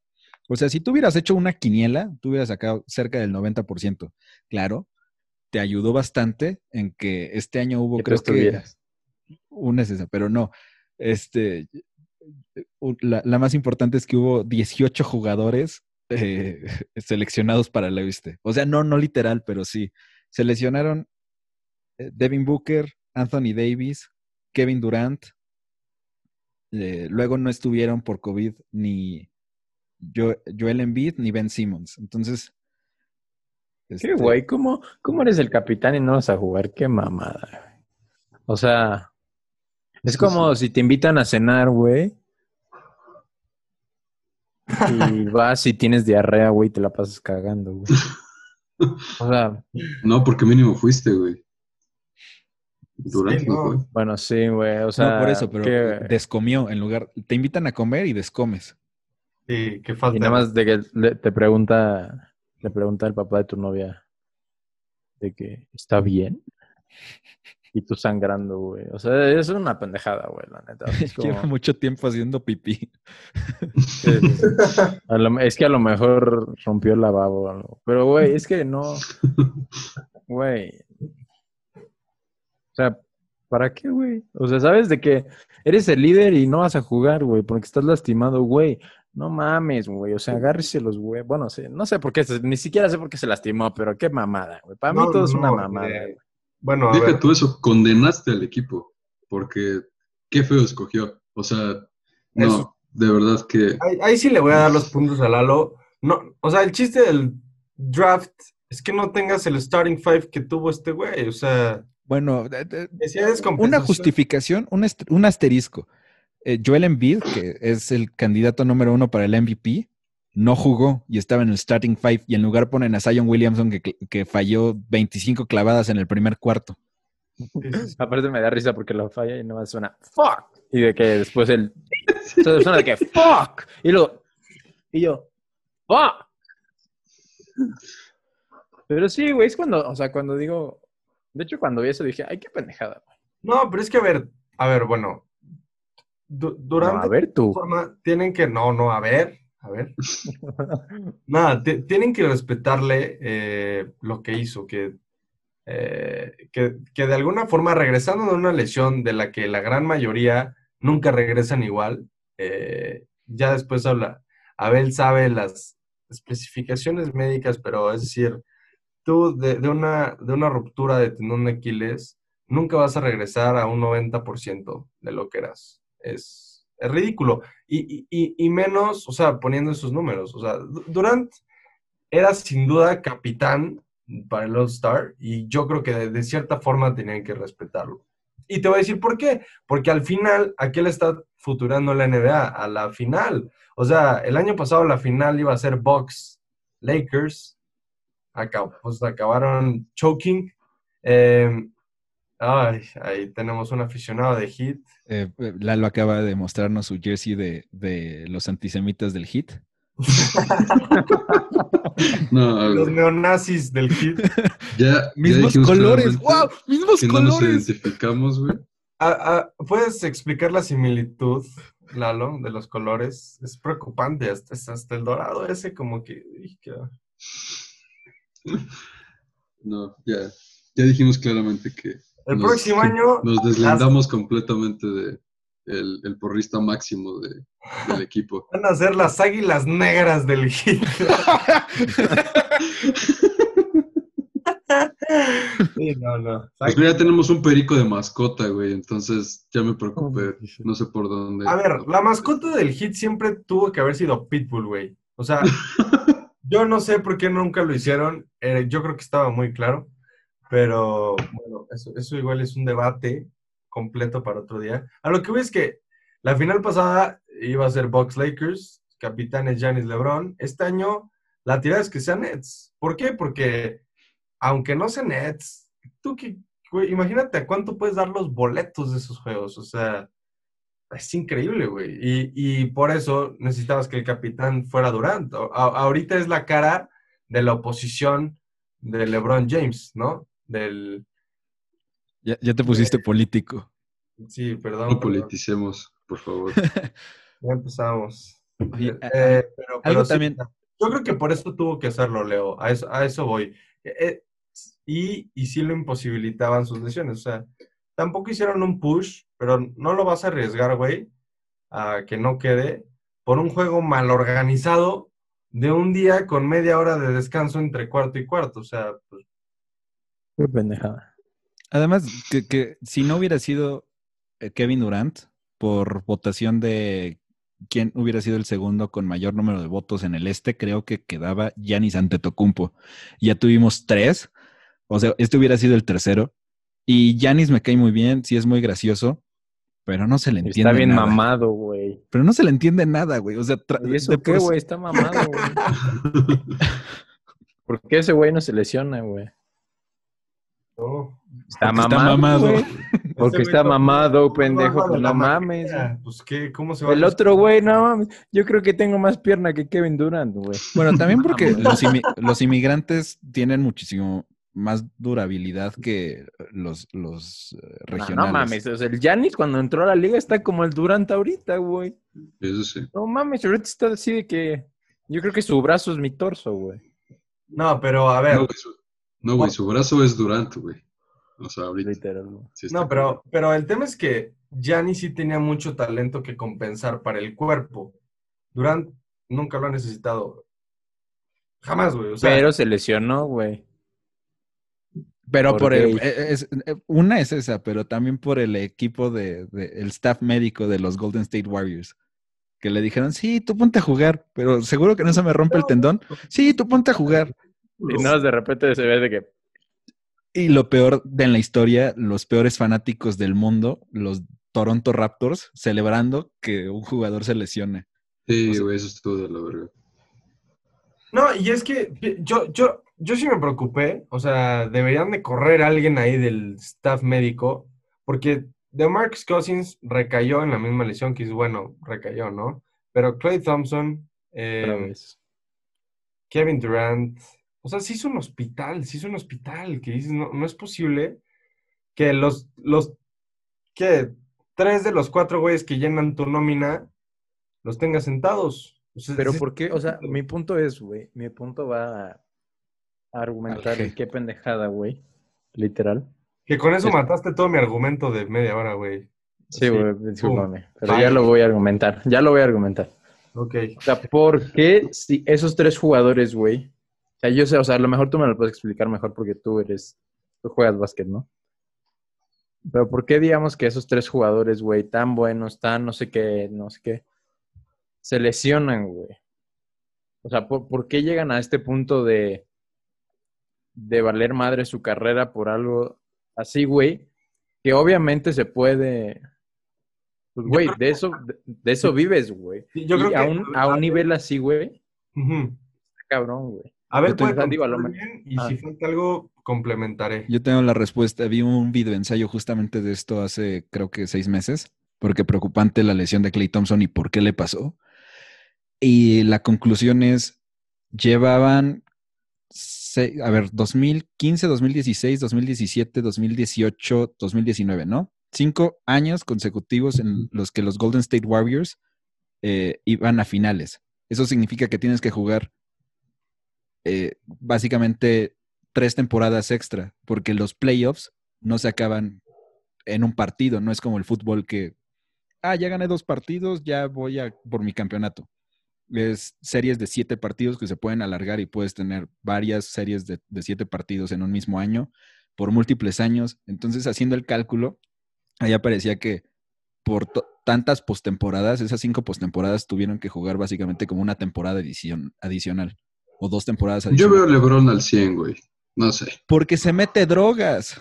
O sea, si tú hubieras hecho una quiniela, tú hubieras sacado cerca del 90%. Claro, te ayudó bastante en que este año hubo, creo que, un necesario, pero no. Este, la, la, más importante es que hubo 18 jugadores eh, seleccionados para la viste. O sea, no, no literal, pero sí. Seleccionaron eh, Devin Booker, Anthony Davis, Kevin Durant. Eh, luego no estuvieron por COVID ni Joel Embiid ni Ben Simmons. Entonces. Qué este güey, ¿cómo, ¿cómo eres el capitán y no vas a jugar? Qué mamada. O sea, es como si te invitan a cenar, güey. Y vas y tienes diarrea, güey, y te la pasas cagando, güey. O sea. No, porque mínimo fuiste, güey. Durante sí, no. Bueno, sí, güey. O sea. No, por eso, pero que... descomió en lugar. Te invitan a comer y descomes. Sí, qué falta. Y nada más de que te pregunta, le pregunta el papá de tu novia de que está bien y tú sangrando, güey. O sea, es una pendejada, güey, la neta. Como... Lleva mucho tiempo haciendo pipí. Es, lo, es, que a lo mejor rompió el lavabo o algo. Pero, güey, es que no. Güey. O sea, ¿para qué, güey? O sea, sabes de que eres el líder y no vas a jugar, güey, porque estás lastimado, güey. No mames, güey. O sea, agárrese los güey. Bueno, sí, no sé por qué, ni siquiera sé por qué se lastimó, pero qué mamada, güey. Para no, mí todo no, es una mamada, güey. Bueno, Deja tú eso, condenaste al equipo, porque qué feo escogió. O sea, no, eso. de verdad que... Ahí, ahí, sí le voy a dar los puntos a Lalo. No, o sea, el chiste del draft es que no tengas el starting five que tuvo este güey, o sea... Bueno, de, de, una justificación, un, un asterisco. Eh, Joel Embiid, que es el candidato número uno para el MVP, no jugó y estaba en el starting five y en lugar ponen a Zion Williamson que, que falló 25 clavadas en el primer cuarto. Aparte me da risa porque lo falla y no más suena fuck y de que después el suena de que fuck y luego y yo fuck. Pero sí, güey, es cuando, o sea, cuando digo, de hecho cuando vi eso dije, ay, qué pendejada. Güey. No, pero es que a ver, a ver, bueno, du durante no, a ver tú. Forma, tienen que, no, no, a ver, a ver. Nada, tienen que respetarle eh, lo que hizo, que, eh, que, que, de alguna forma, regresando de una lesión de la que la gran mayoría nunca regresan igual, eh, ya después habla. Abel sabe las especificaciones médicas, pero es decir, tú de, de una, de una ruptura de tendón de Aquiles, nunca vas a regresar a un 90% de lo que eras. Es, es ridículo. Y, y, y, menos, o sea, poniendo esos números. O sea, Durant era sin duda capitán para el All-Star y yo creo que de, cierta forma tenían que respetarlo. Y te voy a decir por qué. Porque al final, ¿a qué le está futurando la NBA? A la final. O sea, el año pasado la final iba a ser Bucks Lakers. Acab pues acabaron choking. Eh, Ay, ahí tenemos un aficionado de Hit. Eh, Lalo acaba de mostrarnos su jersey de, de, los antisemitas del Hit. No, Los neonazis del hit. ya, Mismos colores. ¡Wow! ¡Mismos Que no nos colores! identificamos, güey. Ah, ah, ¿Puedes explicar la similitud, Lalo, de los colores? Es preocupante, hasta, hasta el dorado ese como que... No, ya, ya dijimos claramente que El Nos- próximo año nos deslindamos completamente de el, el porrista máximo de- del equipo. van a ser las águilas negras del hit. Sí, no, no. Pues mira, ya tenemos un perico de mascota, güey, entonces ya me preocupé. No sé por dónde. A ver, la mascota del hit siempre tuvo que haber sido Pitbull, güey. O sea, yo no sé por qué nunca lo hicieron. eh, yo creo que estaba muy claro. Pero bueno, eso, eso igual es un debate completo para otro día. A lo que voy es que la final pasada iba a ser Bucks Lakers, capitanes Giannis LeBron. Este año la tirada es que sea Nets. ¿Por qué? Porque aunque no sea Nets, tú que, imagínate a cuánto puedes dar los boletos de esos juegos. O sea, es increíble, güey. Y, y por eso necesitabas que el capitán fuera Durant. A- ahorita es la cara de la oposición de LeBron James, ¿no? Del. Ya, ya te pusiste político. Sí, perdón. No politicemos, por favor. Ya empezamos. Oye, Eh, eh, pero, algo pero sí, también- yo creo que por eso tuvo que hacerlo, Leo. A eso, a eso voy. Eh, eh, y, y sí lo imposibilitaban sus lesiones. O sea, tampoco hicieron un push, pero no lo vas a arriesgar, güey, a que no quede por un juego mal organizado de un día con media hora de descanso entre cuarto y cuarto. O sea, pues, Qué pendejada. Además, que, que si no hubiera sido eh, Kevin Durant por votación de quién hubiera sido el segundo con mayor número de votos en el este, creo que quedaba Giannis Antetokounmpo. Ya tuvimos tres, o sea, este hubiera sido el tercero. Y Giannis me cae muy bien, sí es muy gracioso, pero no se le entiende Está bien nada. mamado, güey. Pero no se le entiende nada, güey. O sea, ¿Y eso qué, güey? Está mamado, güey. ¿Por qué ese güey no se lesiona, güey? No. Está Porque está mamado, mamado. güey. Porque está mamado, pendejo. Pues no mames. Pues, ¿qué? ¿Cómo se va a El otro güey, no mames. Yo creo que tengo más pierna que Kevin Durant, güey. Bueno, también porque los, inmigrantes tienen muchísimo más durabilidad que los, los eh, No, regionales. no mames. O sea, el Giannis cuando entró a la liga está como el Durant ahorita, güey. Eso sí. No mames, ahorita está así de que. Yo creo que su brazo es mi torso, güey. No, pero a ver. No, no, güey, su brazo es Durant, güey. O sea, ahorita. Literal, sí No, pero, pero el tema es que Gianni sí tenía mucho talento que compensar para el cuerpo. Durant nunca lo ha necesitado. Jamás, güey. O sea, Pero se lesionó, güey. Pero ¿Por por el, eh, es- eh, una es esa, pero también por el equipo de, de- el staff médico de los Golden State Warriors. Que le dijeron, sí, tú ponte a jugar, pero seguro que no se me rompe el tendón. Sí, tú ponte a jugar. Y no, de repente se ve de que. Y lo peor de en la historia, los peores fanáticos del mundo, los Toronto Raptors, celebrando que un jugador se lesione. Sí, o sea- güey, eso estuvo de la verga. no, y es que yo, yo, yo sí me preocupé. O sea, deberían de correr a alguien ahí del staff médico, porque DeMarcus Cousins recayó en la misma lesión, que es bueno, recayó, ¿no? Pero Clay Thompson, eh. Kevin Durant, o sea, se hizo un hospital, se hizo un hospital, que dices, no, no es posible que los, los, que tres de los cuatro güeyes que llenan tu nómina los tengas sentados. O sea, Pero sí- ¿por qué? O sea, mi punto es, güey, mi punto va a argumentar qué pendejada, güey. Literal. Que con eso Es- mataste todo mi argumento de media hora, güey. Sí, güey, discúlpame. Pero Ay. ya lo voy a argumentar. Ya lo voy a argumentar. Ok. O sea, ¿por qué si esos tres jugadores, güey? O sea, yo sé, o sea, a lo mejor tú me lo puedes explicar mejor porque tú eres, tú juegas básquet, ¿no? Pero ¿por qué digamos que esos tres jugadores, güey, tan buenos, tan no sé qué, no sé qué, se lesionan, güey? O sea, ¿por, por qué llegan a este punto de, de valer madre su carrera por algo así, güey? Que obviamente se puede... Pues, güey, de eso, de, de eso vives, güey. Y que a un, a un nivel así, güey, está cabrón, güey. A ver, Yo tengo- puede digo, a lo bien, y Ah. si falta algo, complementaré. Yo tengo la respuesta. Vi un video ensayo justamente de esto hace creo que seis meses, porque preocupante la lesión de Clay Thompson y por qué le pasó. Y la conclusión es, llevaban, a ver, 2015, 2016, 2017, 2018, 2019, ¿no? Cinco años consecutivos en los que los Golden State Warriors eh, iban a finales. Eso significa que tienes que jugar eh, básicamente tres temporadas extra, porque los playoffs no se acaban en un partido, no es como el fútbol que, ah, ya gané dos partidos, ya voy a por mi campeonato. Es series de siete partidos que se pueden alargar y puedes tener varias series de, siete partidos en un mismo año por múltiples años. Entonces, haciendo el cálculo, allá parecía que por tantas postemporadas, esas cinco postemporadas tuvieron que jugar básicamente como una temporada adicional o dos temporadas adicionales. Yo veo a LeBron al 100, güey. No sé. Porque se mete drogas.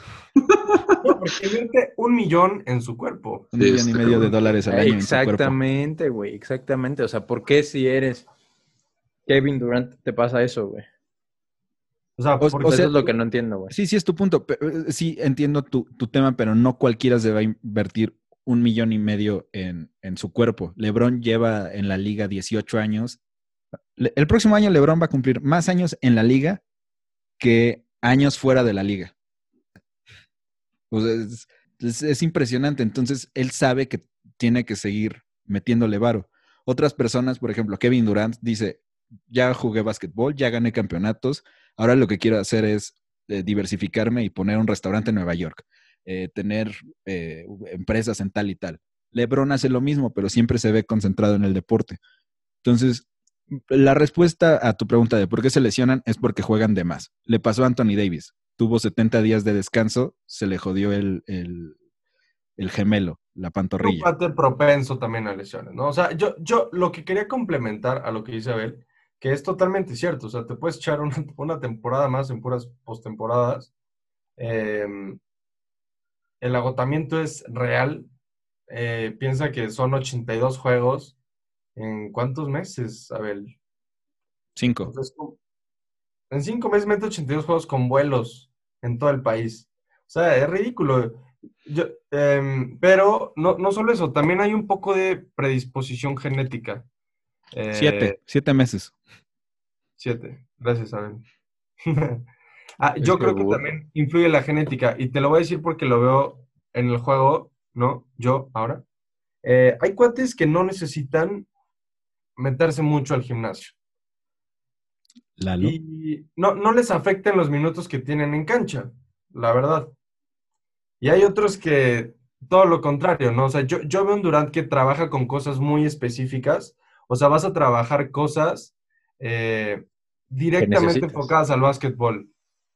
porque mete un millón en su cuerpo. Un millón y medio de dólares al año. Exactamente, güey, exactamente. O sea, ¿por qué si eres Kevin Durant te pasa eso, güey? O sea, eso es lo que no entiendo, güey. Sí, sí, es tu punto. Eh, sí, entiendo tu, tema, pero no cualquiera se va a invertir un millón y medio en, en, su cuerpo. LeBron lleva en la liga 18 años. El próximo año LeBron va a cumplir más años en la liga que años fuera de la liga. es, impresionante. Entonces, él sabe que tiene que seguir metiéndole varo. Otras personas, por ejemplo, Kevin Durant dice, ya jugué básquetbol, ya gané campeonatos, ahora lo que quiero hacer es eh, diversificarme y poner un restaurante en Nueva York, eh, tener eh, empresas en tal y tal. Lebron hace lo mismo, pero siempre se ve concentrado en el deporte. Entonces, la respuesta a tu pregunta de por qué se lesionan es porque juegan de más. Le pasó a Anthony Davis. Tuvo 70 días de descanso, se le jodió el, gemelo, la pantorrilla. Un parte propenso también a lesiones, ¿no? O sea, yo, yo lo que quería complementar a lo que dice Abel, que es totalmente cierto. O sea, te puedes echar una, temporada más en puras postemporadas. Em, el agotamiento es real. Eh, piensa que son 82 juegos ¿En cuántos meses, Abel? Cinco. en cinco meses mete 82 juegos con vuelos en todo el país. O sea, es ridículo. Em, pero no, no solo eso, también hay un poco de predisposición genética. Eh, siete, siete meses. Siete, gracias, Abel. ah, yo creo que también influye la genética y te lo voy a decir porque lo veo en el juego, ¿no? Yo ahora. Eh, hay cuates que no necesitan meterse mucho al gimnasio. Y no, no les afecten los minutos que tienen en cancha, la verdad. Y hay otros que todo lo contrario, ¿no? O sea, yo, yo veo un Durant que trabaja con cosas muy específicas. O sea, vas a trabajar cosas eh, directamente enfocadas al básquetbol.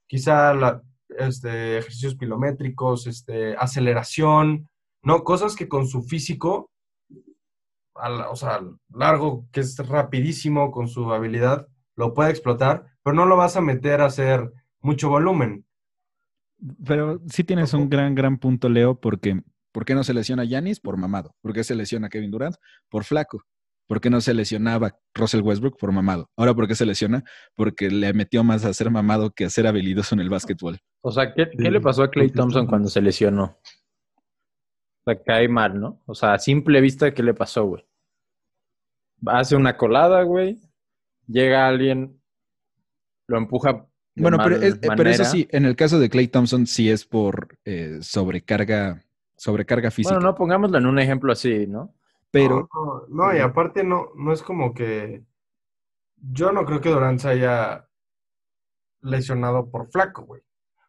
Quizá este, ejercicios pilométricos, este, aceleración, ¿no? Cosas que con su físico o sea, largo, que es rapidísimo con su habilidad, lo puede explotar, pero no lo vas a meter a hacer mucho volumen. Pero sí tienes un gran, gran punto, Leo, porque ¿por qué no se lesiona Yanis? Por mamado. ¿Por qué se lesiona Kevin Durant? Por flaco. ¿Por qué no se lesionaba Russell Westbrook? Por mamado. Ahora, ¿por qué se lesiona? Porque le metió más a ser mamado que a ser habilidoso en el básquetbol. O sea, ¿qué, ¿qué le pasó a Clay Thompson cuando se lesionó? Sea, cae mal, ¿no? O sea, a simple vista, ¿qué le pasó, güey? Hace una colada, güey. Llega alguien, lo empuja. bueno, pero, pero, eso sí, en el caso de Clay Thompson, sí es por eh, sobrecarga, sobrecarga física. Bueno, no pongámoslo en un ejemplo así, ¿no? Pero. No, y aparte no, no es como que. Yo no creo que Durant se haya lesionado por flaco, güey.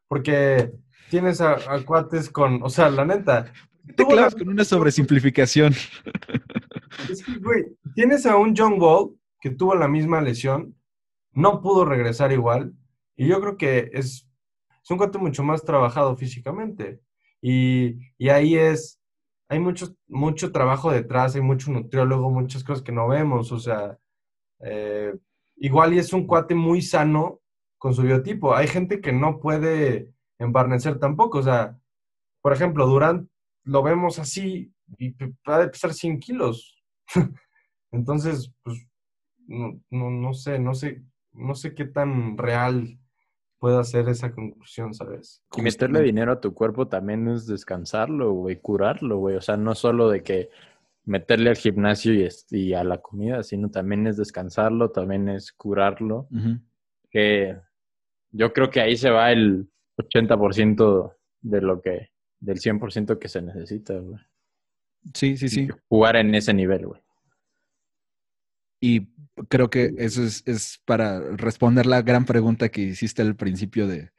Porque tienes a, cuates con, o sea, la neta, te clavas con una sobresimplificación. Es que, güey, tienes a un John Wall que tuvo la misma lesión, no pudo regresar igual, y yo creo que es, es un cuate mucho más trabajado físicamente. Y, ahí es, hay mucho, mucho trabajo detrás, hay mucho nutriólogo, muchas cosas que no vemos, o sea, eh, igual y es un cuate muy sano con su biotipo. Hay gente que no puede embarnecer tampoco, o sea, por ejemplo, Durant lo vemos así y va a pesar 100 kilos. Entonces, pues, no, no, sé, no sé, no sé qué tan real puede ser esa conclusión, ¿sabes? Y meterle dinero a tu cuerpo también es descansarlo, güey, curarlo, güey. O sea, no solo de que meterle al gimnasio y, y, a la comida, sino también es descansarlo, también es curarlo. Que yo creo que ahí se va el 80% de lo que, del 100% que se necesita, güey. Sí, sí, sí. Jugar en ese nivel, güey. Y creo que eso es, para responder la gran pregunta que hiciste al principio de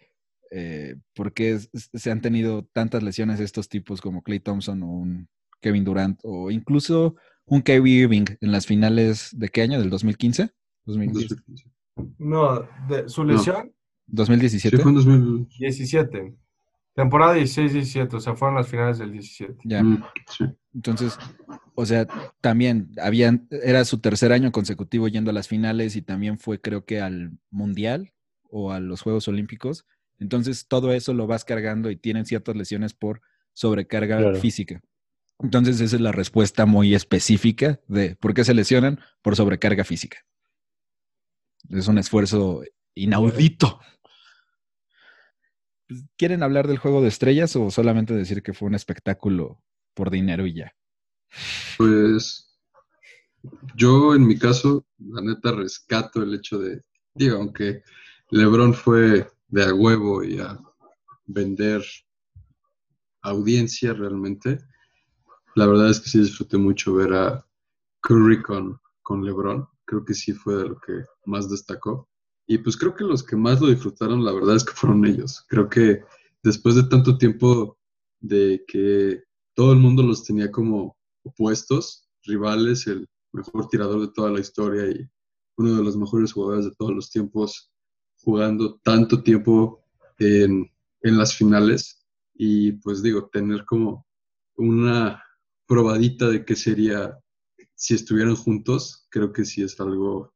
eh, por qué se han tenido tantas lesiones estos tipos como Clay Thompson o un Kevin Durant o incluso un Kevin Irving en las finales de qué año? ¿Del 2015? 2015. No, de, su lesión. 2017. Sí, fue en 2017. Temporada 16-17, o sea, fueron las finales del 17. Ya. Mm, Entonces, o sea, también habían, era su tercer año consecutivo yendo a las finales y también fue creo que al Mundial o a los Juegos Olímpicos. Entonces, todo eso lo vas cargando y tienen ciertas lesiones por sobrecarga física. Entonces, esa es la respuesta muy específica de por qué se lesionan por sobrecarga física. Es un esfuerzo inaudito. Pues, ¿Quieren hablar del juego de estrellas o solamente decir que fue un espectáculo por dinero y ya? Pues yo en mi caso, la neta, rescato el hecho de, digo, aunque Lebron fue de a huevo y a vender audiencia realmente, la verdad es que sí disfruté mucho ver a Curry con, con Lebron. Creo que sí fue de lo que más destacó. Y pues creo que los que más lo disfrutaron, la verdad es que fueron ellos. Creo que después de tanto tiempo de que todo el mundo los tenía como opuestos, rivales, el mejor tirador de toda la historia y uno de los mejores jugadores de todos los tiempos, jugando tanto tiempo en, en las finales. Y pues digo, tener como una probadita de qué sería si estuvieran juntos, creo que sí es algo,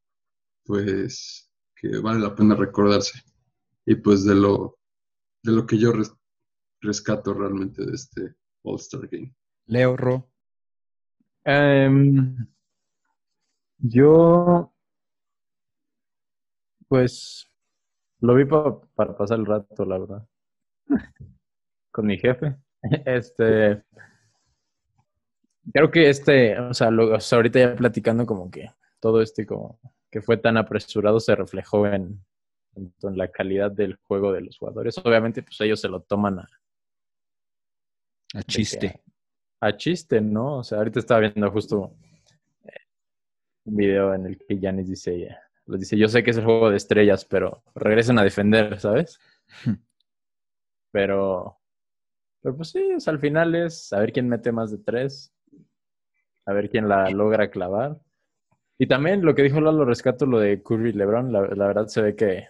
pues, que vale la pena recordarse. Y pues de lo, de lo que yo rescato realmente de este All-Star Game. Leo Ro. Em, yo, pues, lo vi para pasar el rato, la verdad. Con mi jefe. Este, creo que este, o sea, lo, ahorita ya platicando como que todo este como que fue tan apresurado se reflejó en, en, la calidad del juego de los jugadores. Obviamente, pues ellos se lo toman a... A chiste. a, chiste, ¿no? O sea, ahorita estaba viendo justo eh, un video en el que Yanis dice, les dice, yo sé que es el juego de estrellas, pero regresen a defender, ¿sabes? pero, pero pues sí, al final es saber quién mete más de tres, a ver quién la logra clavar. Y también lo que dijo Lalo, rescato lo de Curry y LeBron, la, verdad se ve que...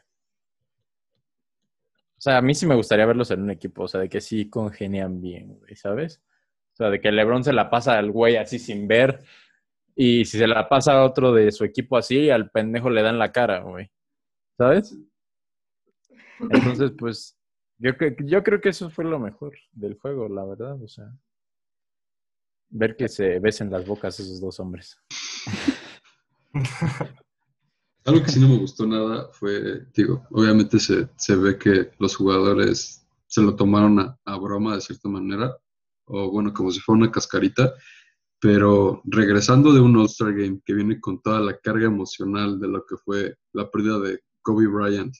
O sea, a mí sí me gustaría verlos en un equipo, o sea, de que sí congenian bien, güey, ¿sabes? O sea, de que LeBron se la pasa al güey así sin ver y si se la pasa a otro de su equipo así, al pendejo le dan la cara, güey. ¿Sabes? Entonces, pues, yo, yo creo que eso fue lo mejor del juego, la verdad, o sea. Ver que se besen las bocas esos dos hombres. Algo que sí no me gustó nada fue, digo, obviamente se, se ve que los jugadores se lo tomaron a, broma de cierta manera, o bueno, como si fuera una cascarita, pero regresando de un All-Star Game que viene con toda la carga emocional de lo que fue la pérdida de Kobe Bryant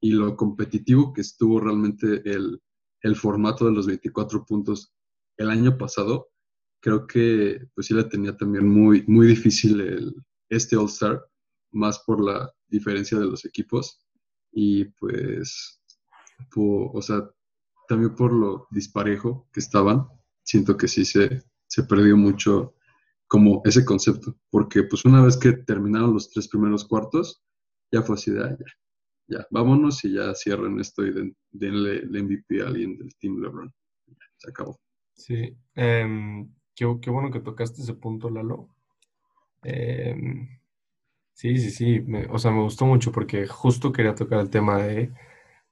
y lo competitivo que estuvo realmente el, el formato de los 24 puntos el año pasado, creo que pues sí la tenía también muy, muy difícil el, este All-Star, más por la diferencia de los equipos y pues, o sea, también por lo disparejo que estaban, siento que sí se, se perdió mucho como ese concepto, porque pues una vez que terminaron los tres primeros cuartos, ya fue así de, ah, ya, ya, vámonos y ya cierren esto y denle el MVP a alguien del Team LeBron. se acabó. Sí, em, qué, qué, bueno que tocaste ese punto, Lalo, Em, sí, sí, sí. o sea, me gustó mucho porque justo quería tocar el tema de.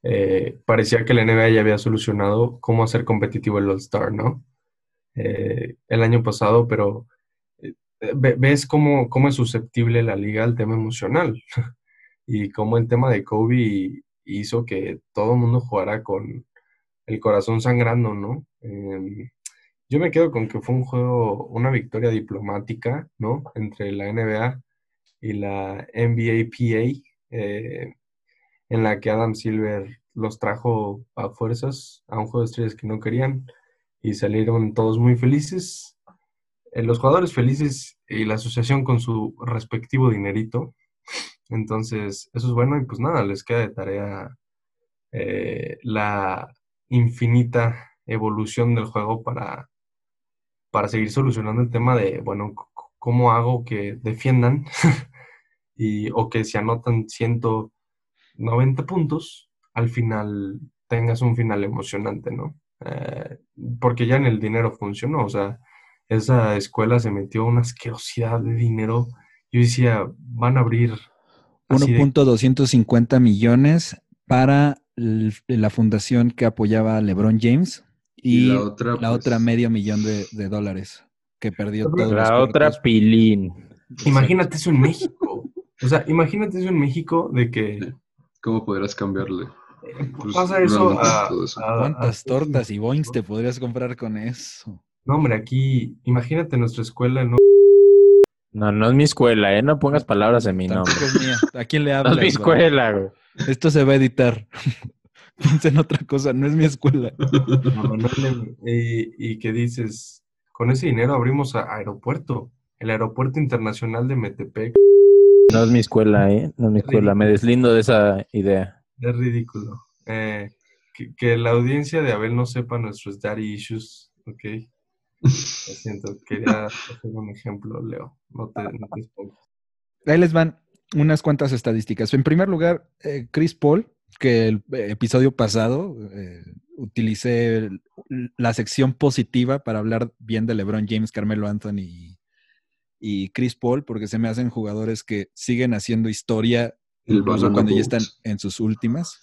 Eh, parecía que la NBA ya había solucionado cómo hacer competitivo el All-Star, ¿no? Eh, el año pasado, pero eh, ves cómo, cómo, es susceptible la liga al tema emocional y cómo el tema de Kobe hizo que todo el mundo jugara con el corazón sangrando, ¿no? Em, Yo me quedo con que fue un juego, una victoria diplomática, ¿no? Entre la NBA y la NBA eh, en la que Adam Silver los trajo a fuerzas a un juego de estrellas que no querían y salieron todos muy felices. Eh, los jugadores felices y la asociación con su respectivo dinerito. Entonces, eso es bueno y pues nada, les queda de tarea eh, la infinita evolución del juego para, para seguir solucionando el tema de, bueno, cómo hago que defiendan y, o que se anotan 190 puntos, al final tengas un final emocionante, ¿no? Eh, porque ya en el dinero funcionó, o sea, esa escuela se metió una asquerosidad de dinero. Yo decía, van a abrir 1.250 millones para la fundación que apoyaba a LeBron James y, la, otra, pues, medio millón de, dólares que perdió todo. La otra pilín. Imagínate eso en México. O sea, imagínate eso en México de que... ¿Cómo podrás cambiarle? Eh, pues, pasa eso a, ¿Cuántas tortas y boings te podrías comprar con eso? No, hombre, aquí, imagínate nuestra escuela, ¿no? No, no es mi escuela, ¿eh? No pongas palabras en mi nombre. Es mía. ¿A quién le hablas? No es mi escuela, güey. Esto se va a editar. Piensa en otra cosa, no es mi escuela. y, qué dices, con ese dinero abrimos aeropuerto, el aeropuerto internacional de Metepec. No es mi escuela, ¿eh? No es mi escuela, me deslindo de esa idea. Es ridículo. Eh, que, la audiencia de Abel no sepa nuestros daddy issues, ¿ok? Lo siento, quería hacer un ejemplo, Leo. No te, no Ahí les van unas cuantas estadísticas. En primer lugar, eh, Chris Paul, que el eh, episodio pasado eh, utilicé la sección positiva para hablar bien de LeBron James, Carmelo Anthony y, Chris Paul, porque se me hacen jugadores que siguen haciendo historia incluso cuando ya están en sus últimas.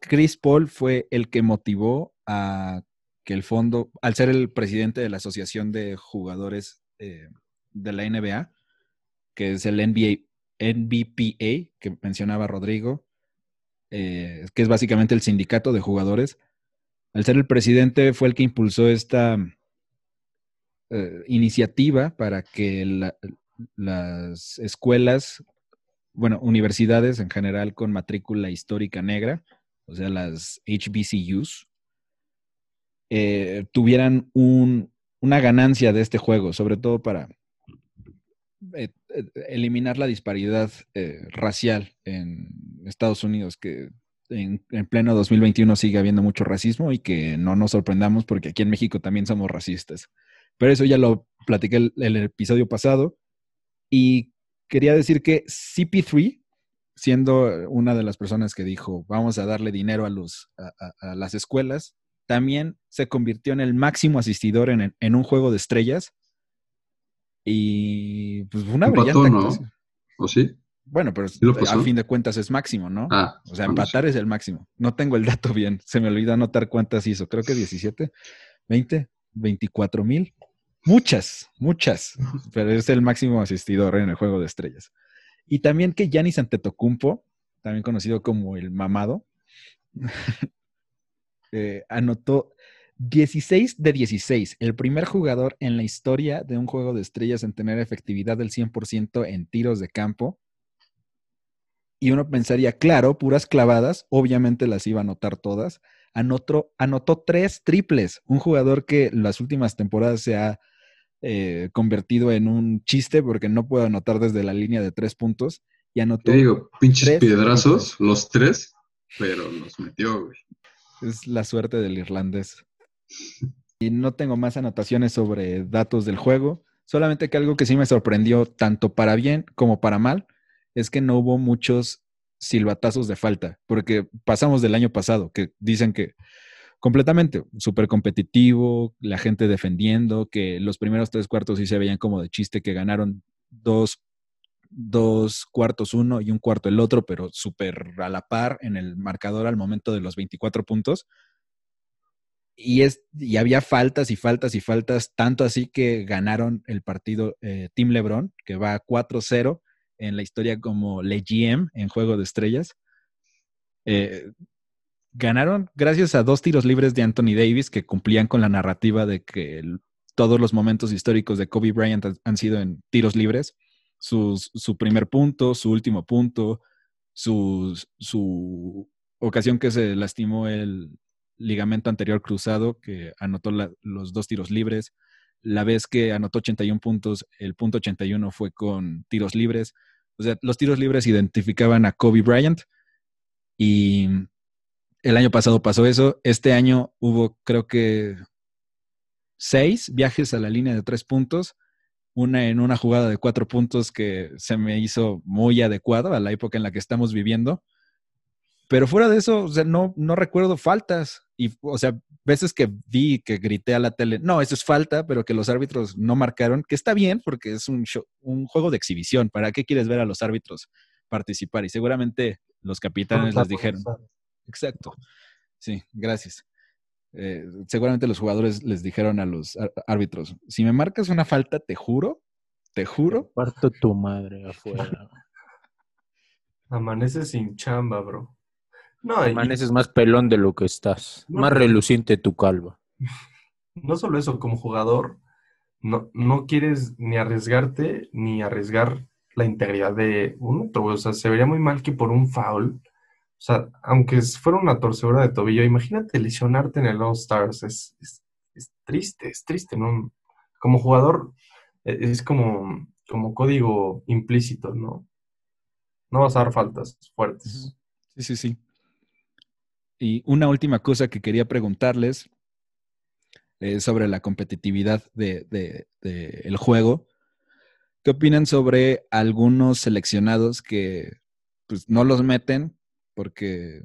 Chris Paul fue el que motivó a que el fondo, al ser el presidente de la Asociación de Jugadores eh, de la NBA, que es el NBA, NBPA, que mencionaba Rodrigo, eh, que es básicamente el sindicato de jugadores, al ser el presidente fue el que impulsó esta eh, iniciativa para que las escuelas, bueno, universidades en general con matrícula histórica negra, o sea, las HBCUs, eh, tuvieran una ganancia de este juego, sobre todo para eh, eh, eliminar la disparidad racial en Estados Unidos, que en, pleno 2021 sigue habiendo mucho racismo y que no nos sorprendamos porque aquí en México también somos racistas. Pero eso ya lo platiqué el, el episodio pasado y quería decir que CP3, siendo una de las personas que dijo, vamos a darle dinero a, los, a las escuelas, también se convirtió en el máximo asistidor en, un juego de estrellas. Y pues fue una brillante ¿no? ¿O sí? Bueno, pero al fin de cuentas es máximo, ¿no? Ah, o sea, empatar es el máximo. No tengo el dato bien. Se me olvidó anotar cuántas hizo. Creo que 17, 20, 24 mil. Muchas, muchas. Pero es el máximo asistidor en el juego de estrellas. Y también que Giannis Antetokounmpo, también conocido como el mamado, eh, anotó 16 de 16, el primer jugador en la historia de un juego de estrellas en tener efectividad del 100% en tiros de campo. Y uno pensaría, claro, puras clavadas, obviamente las iba a anotar todas. Anotó, anotó tres triples, un jugador que las últimas temporadas se ha eh, convertido en un chiste porque no puede anotar desde la línea de tres puntos. Y anotó. Te digo, pinches piedrazos, los tres, pero los metió, güey. Es la suerte del irlandés. Y no tengo más anotaciones sobre datos del juego. Solamente que algo que sí me sorprendió, tanto para bien como para mal, es que no hubo muchos silbatazos de falta, porque pasamos del año pasado, que dicen que completamente súper competitivo, la gente defendiendo, que los primeros tres cuartos sí se veían como de chiste, que ganaron dos dos cuartos uno y un cuarto el otro, pero súper a la par en el marcador al momento de los 24 puntos. Y, es, y había faltas y faltas y faltas, tanto así que ganaron el partido eh, Team LeBron, que va 4-0 en la historia como Le en Juego de Estrellas. Eh, ganaron gracias a dos tiros libres de Anthony Davis que cumplían con la narrativa de que todos los momentos históricos de Kobe Bryant han sido en tiros libres. su primer punto, su último punto, su, su ocasión que se lastimó el ligamento anterior cruzado, que anotó los dos tiros libres. La vez que anotó 81 puntos, el punto 81 fue con tiros libres. O sea, los tiros libres identificaban a Kobe Bryant y el año pasado pasó eso. Este año hubo, creo que, seis viajes a la línea de tres puntos. Una en una jugada de cuatro puntos que se me hizo muy adecuado a la época en la que estamos viviendo. Pero fuera de eso, o sea, no, no recuerdo faltas. Y, o sea, veces que vi que grité a la tele, no, eso es falta, pero que los árbitros no marcaron, que está bien porque es un, un juego de exhibición. ¿Para qué quieres ver a los árbitros participar? Y seguramente los capitanes les dijeron. Exacto. Sí, gracias. Eh, seguramente los jugadores les dijeron a los árbitros, si me marcas una falta, te juro, te juro. Parto tu madre afuera. Amaneces sin chamba, bro. No, Amaneces más pelón de lo que estás. más reluciente tu calva. No solo eso, como jugador, no, no quieres ni arriesgarte ni arriesgar la integridad de un otro. O sea, se vería muy mal que por un foul, o sea, aunque fuera una torcedura de tobillo, imagínate lesionarte en el All Stars. Es, es, triste, es triste, ¿no? Como jugador, e, es como, como código implícito, ¿no? No vas a dar faltas fuertes. Sí, sí, sí. Y una última cosa que quería preguntarles es sobre la competitividad del de, juego. ¿Qué opinan sobre algunos seleccionados que pues, no los meten porque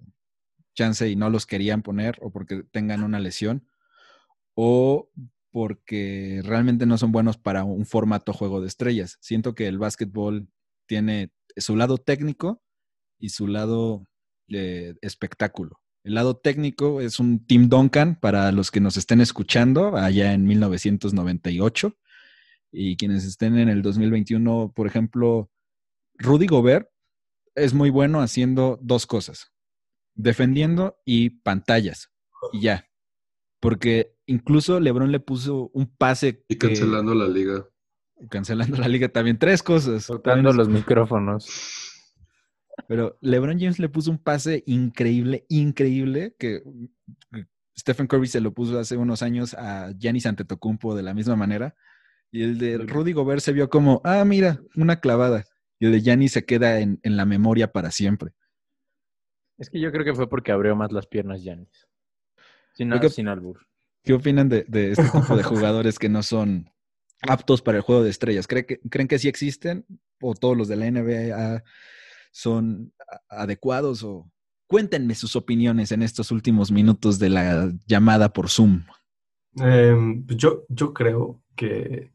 chance y no los querían poner o porque tengan una lesión o porque realmente no son buenos para un formato juego de estrellas? Siento que el básquetbol tiene su lado técnico y su lado de espectáculo. El lado técnico es un Tim Duncan para los que nos estén escuchando allá en 1998 y quienes estén en el 2021, por ejemplo, Rudy Gobert es muy bueno haciendo dos cosas, defendiendo y pantallas y ya. Porque incluso LeBron le puso un pase. Y cancelando la liga. Cancelando la liga también. Tres cosas. Soltando los micrófonos. Pero LeBron James le puso un pase increíble, increíble, que Stephen Curry se lo puso hace unos años a Giannis Antetokounmpo de la misma manera. Y el de Rudy Gobert se vio como, ah, mira, una clavada. Y el de Giannis se queda en, la memoria para siempre. Es que yo creo que fue porque abrió más las piernas Giannis. Sin, sin albur. ¿Qué opinan de, este tipo de jugadores que no son aptos para el juego de estrellas? ¿Creen que, ¿Creen que sí existen? ¿O todos los de la NBA son adecuados o cuéntenme sus opiniones en estos últimos minutos de la llamada por Zoom. Em, pues yo, yo creo que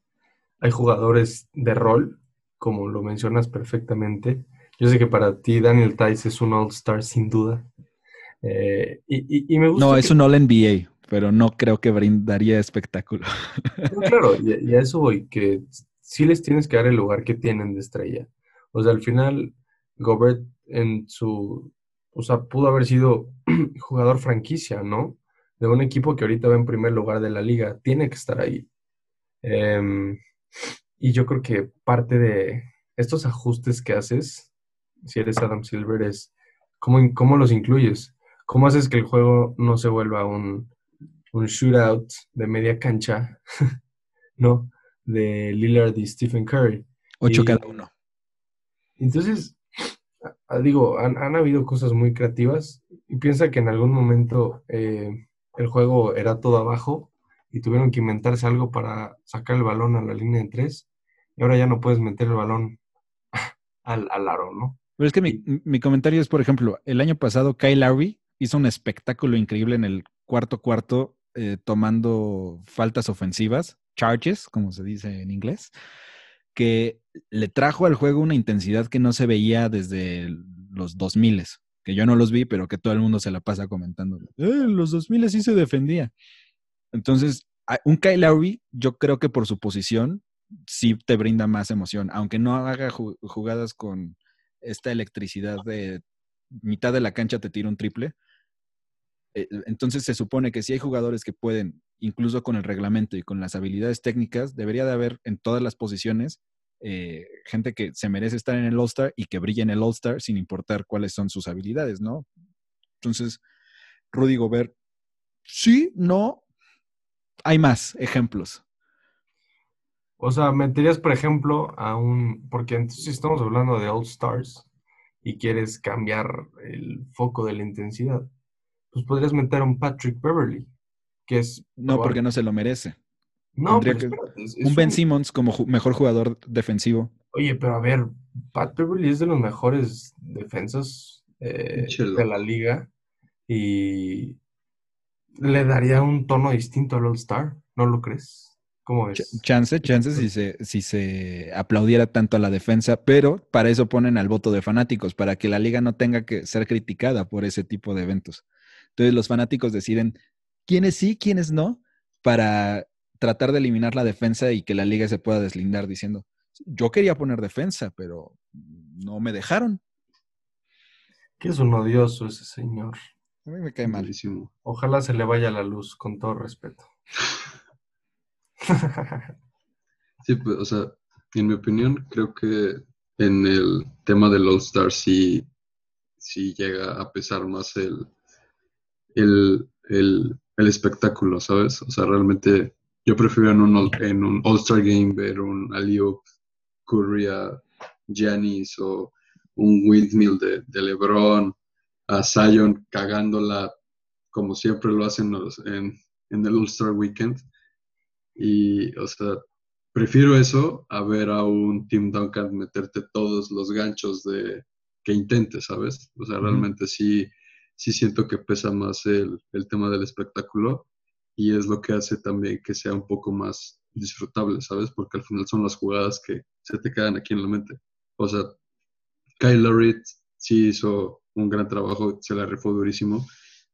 hay jugadores de rol, como lo mencionas perfectamente. Yo sé que para ti Daniel Tice es un All-Star sin duda. Eh, y, me gusta no, es un All-NBA, pero no creo que brindaría espectáculo. claro, y, a eso voy, que sí les tienes que dar el lugar que tienen de estrella. O sea, al final Gobert en su, o sea, pudo haber sido jugador franquicia, ¿no? De un equipo que ahorita va en primer lugar de la liga, tiene que estar ahí. Em, y yo creo que parte de estos ajustes que haces, si eres Adam Silver, es cómo, cómo los incluyes. ¿Cómo haces que el juego no se vuelva un, un shootout de media cancha, ¿no? De Lillard y Stephen Curry. Ocho cada uno. Entonces, digo, han, habido cosas muy creativas y piensa que en algún momento eh, el juego era todo abajo y tuvieron que inventarse algo para sacar el balón a la línea de tres y ahora ya no puedes meter el balón al, al aro, ¿no? Pero es que mi, comentario es, por ejemplo, el año pasado Kyle Lowry hizo un espectáculo increíble en el cuarto cuarto eh, tomando faltas ofensivas, charges, como se dice en inglés que le trajo al juego una intensidad que no se veía desde los 2000, que yo no los vi, pero que todo el mundo se la pasa comentando. Eh, los 2000 sí se defendía. Entonces, un Kyle Lowry, yo creo que por su posición sí te brinda más emoción, aunque no haga jugadas con esta electricidad de mitad de la cancha te tira un triple. Eh, entonces se supone que si hay jugadores que pueden, incluso con el reglamento y con las habilidades técnicas, debería de haber en todas las posiciones eh, gente que se merece estar en el All-Star y que brille en el All-Star sin importar cuáles son sus habilidades, ¿no? Entonces, Rudy Gobert, sí, no, hay más ejemplos. O sea, meterías, por ejemplo, a un, porque entonces estamos hablando de All Stars y quieres cambiar el foco de la intensidad, pues podrías meter a un Patrick Beverly, que es... No, porque no se lo merece. No, pero un Ben Simmons como mejor jugador defensivo. Oye, pero a ver, Pat Beverly es de los mejores defensas eh, de la liga y le daría un tono distinto al All-Star, ¿no lo crees? ¿Cómo ves? chance, chance si se, si se aplaudiera tanto a la defensa, pero para eso ponen al voto de fanáticos, para que la liga no tenga que ser criticada por ese tipo de eventos. Entonces los fanáticos deciden quiénes sí, quiénes no, para tratar de eliminar la defensa y que la liga se pueda deslindar diciendo, yo quería poner defensa, pero no me dejaron. Que es un odioso ese señor. A mí me cae malísimo. Ojalá se le vaya la luz, con todo respeto. sí, pues, o sea, en mi opinión, creo que en el tema del All-Star sí, sí llega a pesar más el, el, el, el espectáculo, ¿sabes? O sea, realmente yo prefiero en un, en un All-Star Game ver un Aliop, Curry a Giannis o un windmill de, de, LeBron, a Zion cagándola como siempre lo hacen en, en el All-Star Weekend. Y, o sea, prefiero eso a ver a un Tim Duncan meterte todos los ganchos de que intente, ¿sabes? O sea, realmente sí, sí siento que pesa más el, el tema del espectáculo y es lo que hace también que sea un poco más disfrutable, ¿sabes? Porque al final son las jugadas que se te quedan aquí en la mente. O sea, Kyle Reed sí hizo un gran trabajo, se la rifó durísimo,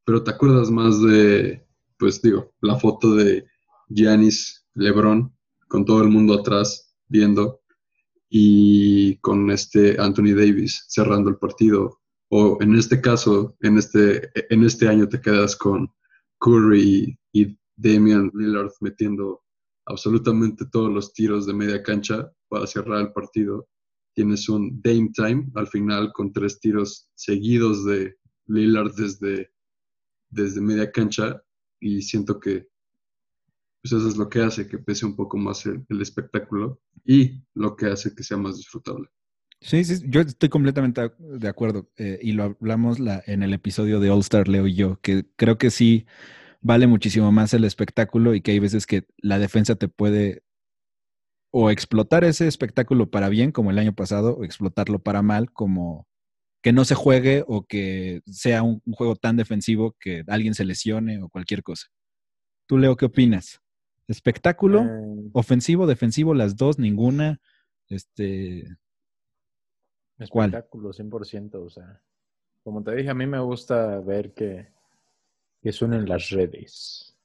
pero te acuerdas más de, pues digo, la foto de Giannis LeBron con todo el mundo atrás viendo y con este Anthony Davis cerrando el partido. O en este caso, en este, en este año te quedas con Curry y Damian Lillard metiendo absolutamente todos los tiros de media cancha para cerrar el partido. Tienes un Dame Time al final con tres tiros seguidos de Lillard desde, desde media cancha y siento que pues eso es lo que hace que pese un poco más el, espectáculo y lo que hace que sea más disfrutable. Sí, sí, yo estoy completamente de acuerdo eh, y lo hablamos la, en el episodio de All Star, Leo y yo, que creo que sí vale muchísimo más el espectáculo y que hay veces que la defensa te puede o explotar ese espectáculo para bien, como el año pasado, o explotarlo para mal, como que no se juegue o que sea un, juego tan defensivo que alguien se lesione o cualquier cosa. Tú, Leo, ¿qué opinas? ¿Espectáculo? Eh. ¿Ofensivo, defensivo, las dos, ninguna? Este. Espectáculo, 100%. O sea, como te dije, a mí me gusta ver que que suenen las redes.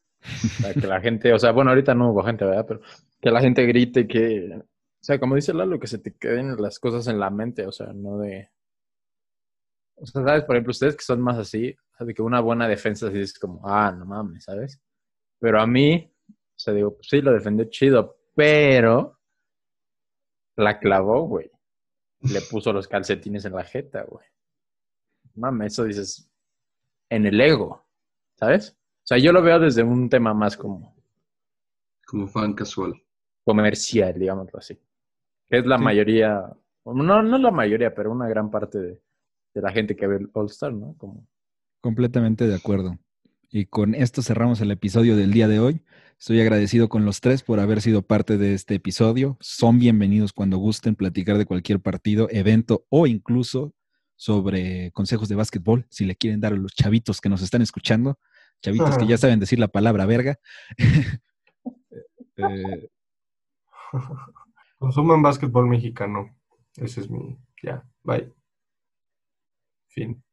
Para que la gente, o sea, bueno, ahorita no hubo gente, ¿verdad? Pero que la gente grite, que, o sea, como dice Lalo, que se te queden las cosas en la mente, o sea, no de... O sea, ¿sabes? Por ejemplo, ustedes que son más así, o sea, de que una buena defensa así es como, ah, no mames, ¿sabes? Pero a mí, o sea, digo, sí, lo defendió chido, pero la clavó, güey. Le puso los calcetines en la jeta, güey. Mames, eso dices, en el ego. ¿sabes? O sea, yo lo veo desde un tema más como... Como fan casual. Comercial, digámoslo así. Que es la mayoría, no, no la mayoría, pero una gran parte de, la gente que ve el All Star, ¿no? Como... Completamente de acuerdo. Y con esto cerramos el episodio del día de hoy. Estoy agradecido con los tres por haber sido parte de este episodio. Son bienvenidos cuando gusten platicar de cualquier partido, evento o incluso sobre consejos de básquetbol, si le quieren dar a los chavitos que nos están escuchando chavitos que ya saben decir la palabra verga. eh, Consuman básquetbol mexicano. Ese es mi. Ya, bye. Fin.